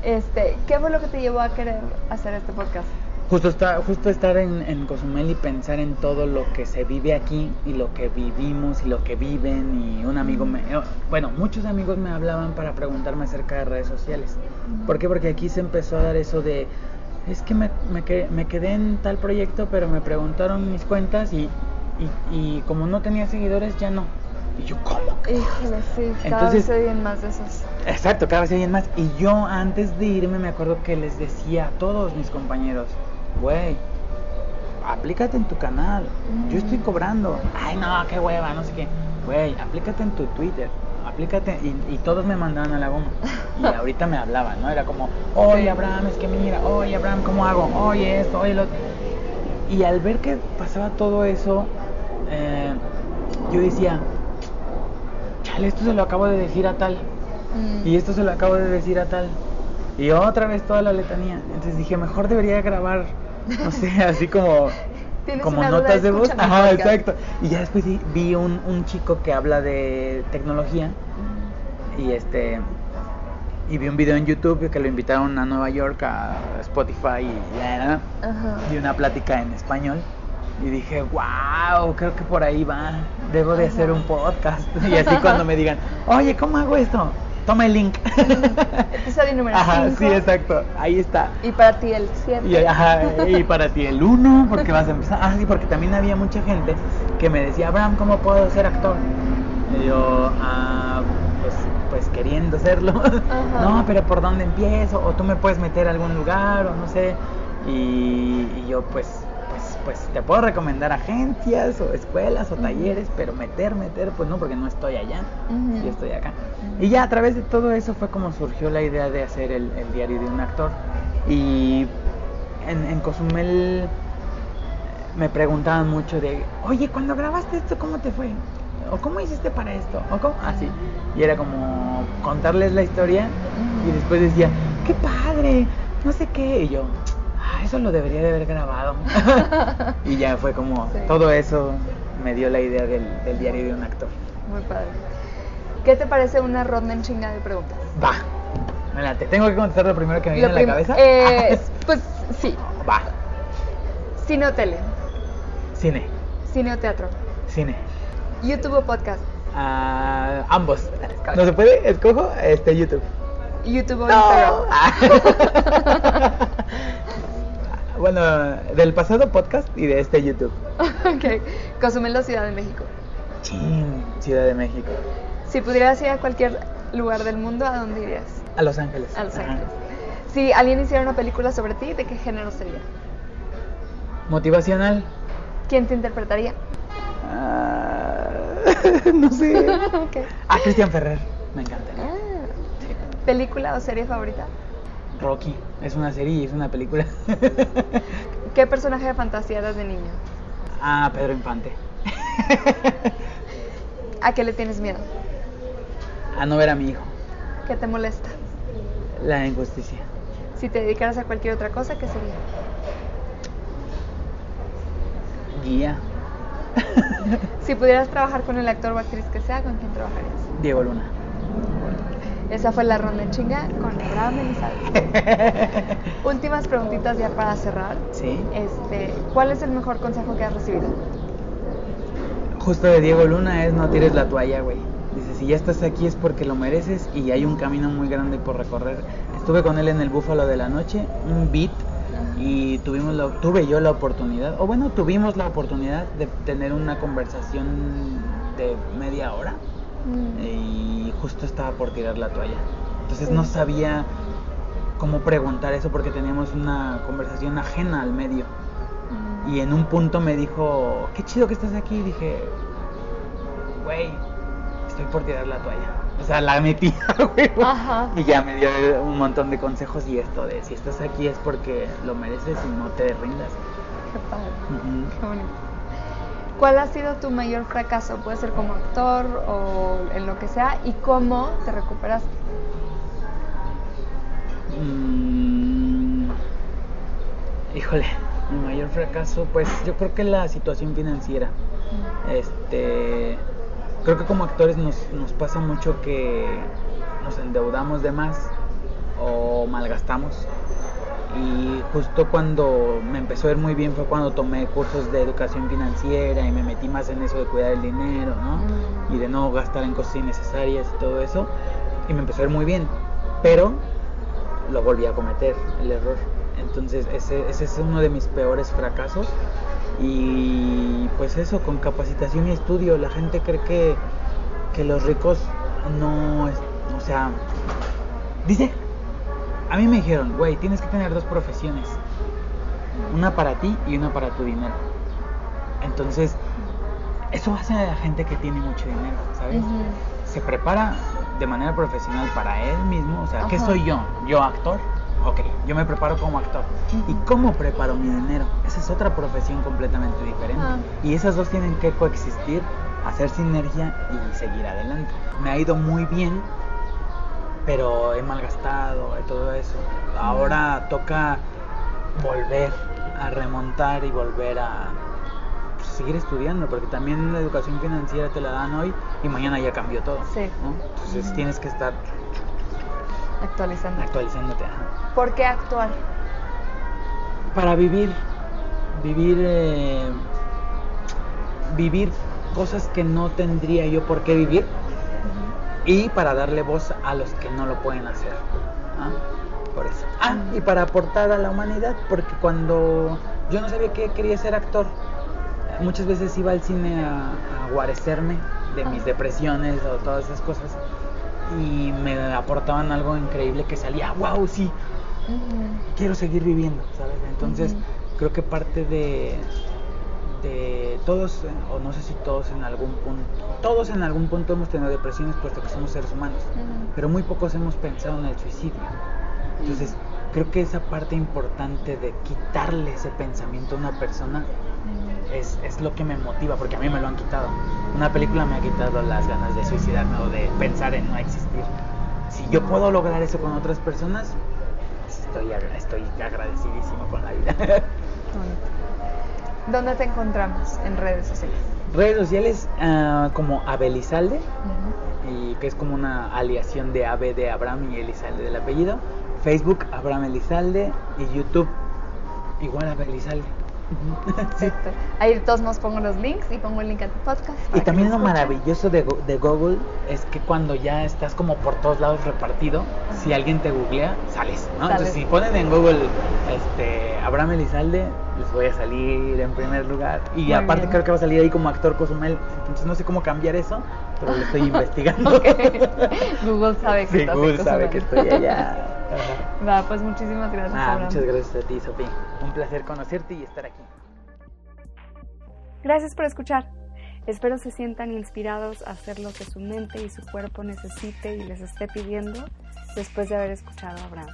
[SPEAKER 1] Este, ¿qué fue lo que te llevó a querer hacer este podcast?
[SPEAKER 2] Justo, está, justo estar en, en Cozumel y pensar en todo lo que se vive aquí y lo que vivimos y lo que viven y un amigo me... eh, Bueno, muchos amigos me hablaban para preguntarme acerca de redes sociales. ¿Por qué? Porque aquí se empezó a dar eso de... Es que me, me, que- me quedé en tal proyecto, pero me preguntaron mis cuentas y, y, y como no tenía seguidores, ya no. Y yo, ¿cómo?
[SPEAKER 1] Híjole, sí, cada
[SPEAKER 2] Entonces-
[SPEAKER 1] vez se más de esos.
[SPEAKER 2] Exacto, cada vez hay más. Y yo antes de irme me acuerdo que les decía a todos mis compañeros, güey, aplícate en tu canal. Yo estoy cobrando. Ay, no, qué hueva, no sé qué. Güey, aplícate en tu Twitter. Aplícate. Y, y todos me mandaban a la goma. Y <laughs> ahorita me hablaban, ¿no? Era como, oye, Abraham, es que mira, oye, Abraham, ¿cómo hago? Oye, esto, oye, lo otro. Y al ver que pasaba todo eso, eh, yo decía, chale, esto se lo acabo de decir a tal.
[SPEAKER 1] Mm.
[SPEAKER 2] Y esto se lo acabo de decir a tal. Y otra vez toda la letanía. Entonces dije, mejor debería grabar, no sé, <laughs> así como, como
[SPEAKER 1] una duda,
[SPEAKER 2] notas de voz. Ajá,
[SPEAKER 1] podcast.
[SPEAKER 2] exacto. Y ya después vi- un, un chico que habla de tecnología. Y este. Y vi un video en YouTube que lo invitaron a Nueva York a Spotify y ya.
[SPEAKER 1] Ajá.
[SPEAKER 2] Y una plática en español. Y dije, wow, creo que por ahí va. Debo de hacer un podcast. <laughs> Y así cuando me digan, oye, ¿cómo hago esto? Toma el link. <laughs>
[SPEAKER 1] Episodio número
[SPEAKER 2] Ajá,
[SPEAKER 1] 5.
[SPEAKER 2] sí, exacto. Ahí está.
[SPEAKER 1] Y para ti el 7.
[SPEAKER 2] Y, ajá, y <laughs> para ti el 1, porque vas a empezar. Ah, sí, porque también había mucha gente que me decía, Abraham, ¿cómo puedo ser actor? Y yo, ah, pues, pues queriendo serlo. <laughs> No, pero ¿por dónde empiezo? O tú me puedes meter a algún lugar, o no sé. Y, y yo, pues, pues, te puedo recomendar agencias, o escuelas, o talleres, pero meter, meter, pues no, porque no estoy allá.
[SPEAKER 1] Ujú.
[SPEAKER 2] Yo estoy acá. Y ya a través de todo eso fue como surgió la idea de hacer el, el diario de un actor. Y en, en Cozumel me preguntaban mucho de, oye, cuando grabaste esto, ¿cómo te fue? ¿O cómo hiciste para esto? ¿O cómo? Así. Y era como contarles la historia y después decía, qué padre, no sé qué. Y yo, ah, eso lo debería de haber grabado. <laughs> y ya fue como,
[SPEAKER 1] Sí.
[SPEAKER 2] todo eso me dio la idea del, del diario de un actor.
[SPEAKER 1] Muy padre. ¿Qué te parece una ronda en chinga de preguntas?
[SPEAKER 2] Va. Adelante. ¿Tengo que contestar lo primero que me
[SPEAKER 1] Lo
[SPEAKER 2] viene a la cabeza?
[SPEAKER 1] eh, <laughs> pues sí.
[SPEAKER 2] Va.
[SPEAKER 1] Cine o tele.
[SPEAKER 2] Cine.
[SPEAKER 1] Cine o teatro.
[SPEAKER 2] Cine.
[SPEAKER 1] YouTube o podcast.
[SPEAKER 2] Ah, ambos. ¿No se puede? Escojo este YouTube.
[SPEAKER 1] YouTube o
[SPEAKER 2] No.
[SPEAKER 1] Instagram. <laughs>
[SPEAKER 2] bueno, del pasado podcast y de este YouTube. <laughs>
[SPEAKER 1] ok. Cozumel Ciudad de México.
[SPEAKER 2] Chin, Ciudad de México.
[SPEAKER 1] Si pudieras ir a cualquier lugar del mundo, ¿a dónde irías?
[SPEAKER 2] A Los Ángeles.
[SPEAKER 1] A Los
[SPEAKER 2] Ajá.
[SPEAKER 1] Ángeles. Si alguien hiciera una película sobre ti, ¿de qué género sería?
[SPEAKER 2] Motivacional.
[SPEAKER 1] ¿Quién te interpretaría?
[SPEAKER 2] Ah, <laughs> no sé. <laughs>
[SPEAKER 1] Ok.
[SPEAKER 2] Ah, Cristian Ferrer. Me encanta.
[SPEAKER 1] Ah.
[SPEAKER 2] Sí.
[SPEAKER 1] ¿Película o serie favorita?
[SPEAKER 2] Rocky. Es una serie es una película. <laughs>
[SPEAKER 1] ¿Qué personaje de fantasía eras de niño?
[SPEAKER 2] ah, Pedro Infante.
[SPEAKER 1] ¿A qué le tienes miedo?
[SPEAKER 2] a no ver a mi hijo.
[SPEAKER 1] ¿Qué te molesta?
[SPEAKER 2] La injusticia.
[SPEAKER 1] Si te dedicaras a cualquier otra cosa, ¿qué sería?
[SPEAKER 2] Guía. <laughs>
[SPEAKER 1] Si pudieras trabajar con el actor o actriz que sea, ¿con quién trabajarías?
[SPEAKER 2] Diego Luna.
[SPEAKER 1] Esa fue la ronda chinga con Abraham Elizalde. <laughs> Últimas preguntitas ya para cerrar.
[SPEAKER 2] sí.
[SPEAKER 1] Este, ¿Cuál es el mejor consejo que has recibido?
[SPEAKER 2] Justo de Diego Luna es no tires la toalla, güey. Dice, si ya estás aquí es porque lo mereces y hay un camino muy grande por recorrer. Estuve con él en el Búfalo de la Noche, un beat, y tuvimos la- tuve yo la oportunidad, o bueno, tuvimos la oportunidad de tener una conversación de media hora
[SPEAKER 1] Mm.
[SPEAKER 2] y justo estaba por tirar la toalla. Entonces
[SPEAKER 1] Sí.
[SPEAKER 2] no sabía cómo preguntar eso porque teníamos una conversación ajena al medio.
[SPEAKER 1] Mm.
[SPEAKER 2] Y en un punto me dijo, qué chido que estás aquí. Y dije, güey, estoy por tirar la toalla. O sea, la metí, <laughs> güey.
[SPEAKER 1] Ajá.
[SPEAKER 2] Y ya me dio un montón de consejos y esto de, si estás aquí es porque lo mereces y no te rindas.
[SPEAKER 1] Qué padre. Qué bonito. ¿Cuál ha sido tu mayor fracaso? Puede ser como actor o en lo que sea. ¿Y cómo te recuperaste?
[SPEAKER 2] Mm, híjole, mi mayor fracaso, pues yo creo que la situación financiera. Este, creo que como actores nos, nos pasa mucho que nos endeudamos de más o malgastamos. Y justo cuando me empezó a ir muy bien fue cuando tomé cursos de educación financiera y me metí más en eso de cuidar el dinero, ¿no?
[SPEAKER 1] Mm.
[SPEAKER 2] Y de no gastar en cosas innecesarias y todo eso. Y me empezó a ir muy bien. Pero lo volví a cometer, el error. Entonces ese, ese es uno de mis peores fracasos. Y pues eso, con capacitación y estudio, la gente cree que, que los ricos no, o sea, dice, a mí me dijeron, güey, tienes que tener dos profesiones. Una para ti y una para tu dinero. Entonces, eso hace a la gente que tiene mucho dinero, ¿sabes? Se prepara de manera profesional para él mismo, o sea, ¿qué soy yo? ¿Yo actor? Ok, yo me preparo como actor. ¿Y cómo preparo mi dinero? Esa es otra profesión completamente diferente.
[SPEAKER 1] Ah.
[SPEAKER 2] Y esas dos tienen que coexistir, hacer sinergia y seguir adelante. Me ha ido muy bien, pero he malgastado y todo eso. Ahora toca volver a remontar y volver a pues, seguir estudiando, porque también la educación financiera te la dan hoy y mañana ya cambió todo.
[SPEAKER 1] Sí.
[SPEAKER 2] ¿no? Entonces tienes que estar actualizándote. ajá.
[SPEAKER 1] ¿Por qué actuar?
[SPEAKER 2] Para vivir, vivir, eh, vivir cosas que no tendría yo por qué vivir y para darle voz a los que no lo pueden hacer. ¿ah? Por eso. Ah, y para aportar a la humanidad, porque cuando yo no sabía que quería ser actor, muchas veces iba al cine a, a guarecerme de mis depresiones o todas esas cosas y me aportaban algo increíble que salía, wow, sí, quiero seguir viviendo, ¿sabes? Entonces, creo que parte de, de todos, o no sé si todos en algún punto, todos en algún punto hemos tenido depresiones puesto que somos seres humanos,
[SPEAKER 1] Ujú.
[SPEAKER 2] pero muy pocos hemos pensado en el suicidio. Entonces, creo que esa parte importante de quitarle ese pensamiento a una persona es, es lo que me motiva, porque a mí me lo han quitado. Una película me ha quitado las ganas de suicidarme o de pensar en no existir. Si yo puedo lograr eso con otras personas, estoy, agra- estoy agradecidísimo con la vida.
[SPEAKER 1] ¿Dónde te encontramos en redes sociales?
[SPEAKER 2] Redes sociales ah, como Abelizalde, y que es como una aliación de Abe de Abraham y Elizalde del apellido. Facebook Abraham Elizalde y YouTube igual Abe Elizalde.
[SPEAKER 1] Perfecto. <laughs> Ahí todos modos pongo los links y pongo el link a tu podcast.
[SPEAKER 2] Y también lo
[SPEAKER 1] escuchen.
[SPEAKER 2] maravilloso de, de Google es que cuando ya estás como por todos lados repartido, si alguien te googlea, sales, ¿no? Entonces si ponen en Google este Abraham Elizalde, voy a salir en primer lugar. Y
[SPEAKER 1] Muy
[SPEAKER 2] aparte
[SPEAKER 1] bien.
[SPEAKER 2] creo que va a salir ahí como actor Cozumel. Entonces no sé cómo cambiar eso, pero lo estoy <laughs> investigando.
[SPEAKER 1] Google sabe que
[SPEAKER 2] Sí,
[SPEAKER 1] estás en
[SPEAKER 2] Google sabe que estoy allá. <laughs>
[SPEAKER 1] Va, pues muchísimas gracias.
[SPEAKER 2] Ah, muchas gracias a ti, Sofía. Un placer conocerte y estar aquí.
[SPEAKER 1] Gracias por escuchar. Espero se sientan inspirados a hacer lo que su mente y su cuerpo necesite y les esté pidiendo después de haber escuchado a Abraham.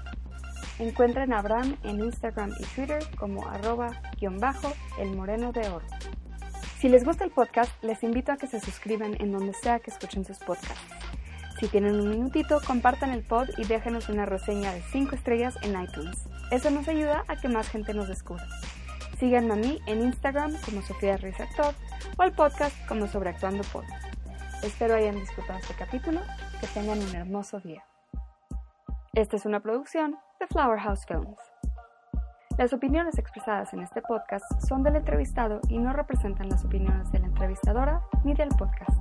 [SPEAKER 1] Encuentren a Abraham en Instagram y Twitter como arroba guion bajo el moreno de oro. Si les gusta el podcast, les invito a que se suscriban en donde sea que escuchen sus podcasts. Si tienen un minutito, compartan el pod y déjenos una reseña de 5 estrellas en iTunes. Eso nos ayuda a que más gente nos descubra. Síganme a mí en Instagram como Sofía o al podcast como Sobreactuando Pod. Espero hayan disfrutado este capítulo, que tengan un hermoso día. Esta es una producción The Flower House Films. Las opiniones expresadas en este podcast son del entrevistado y no representan las opiniones de la entrevistadora ni del podcast.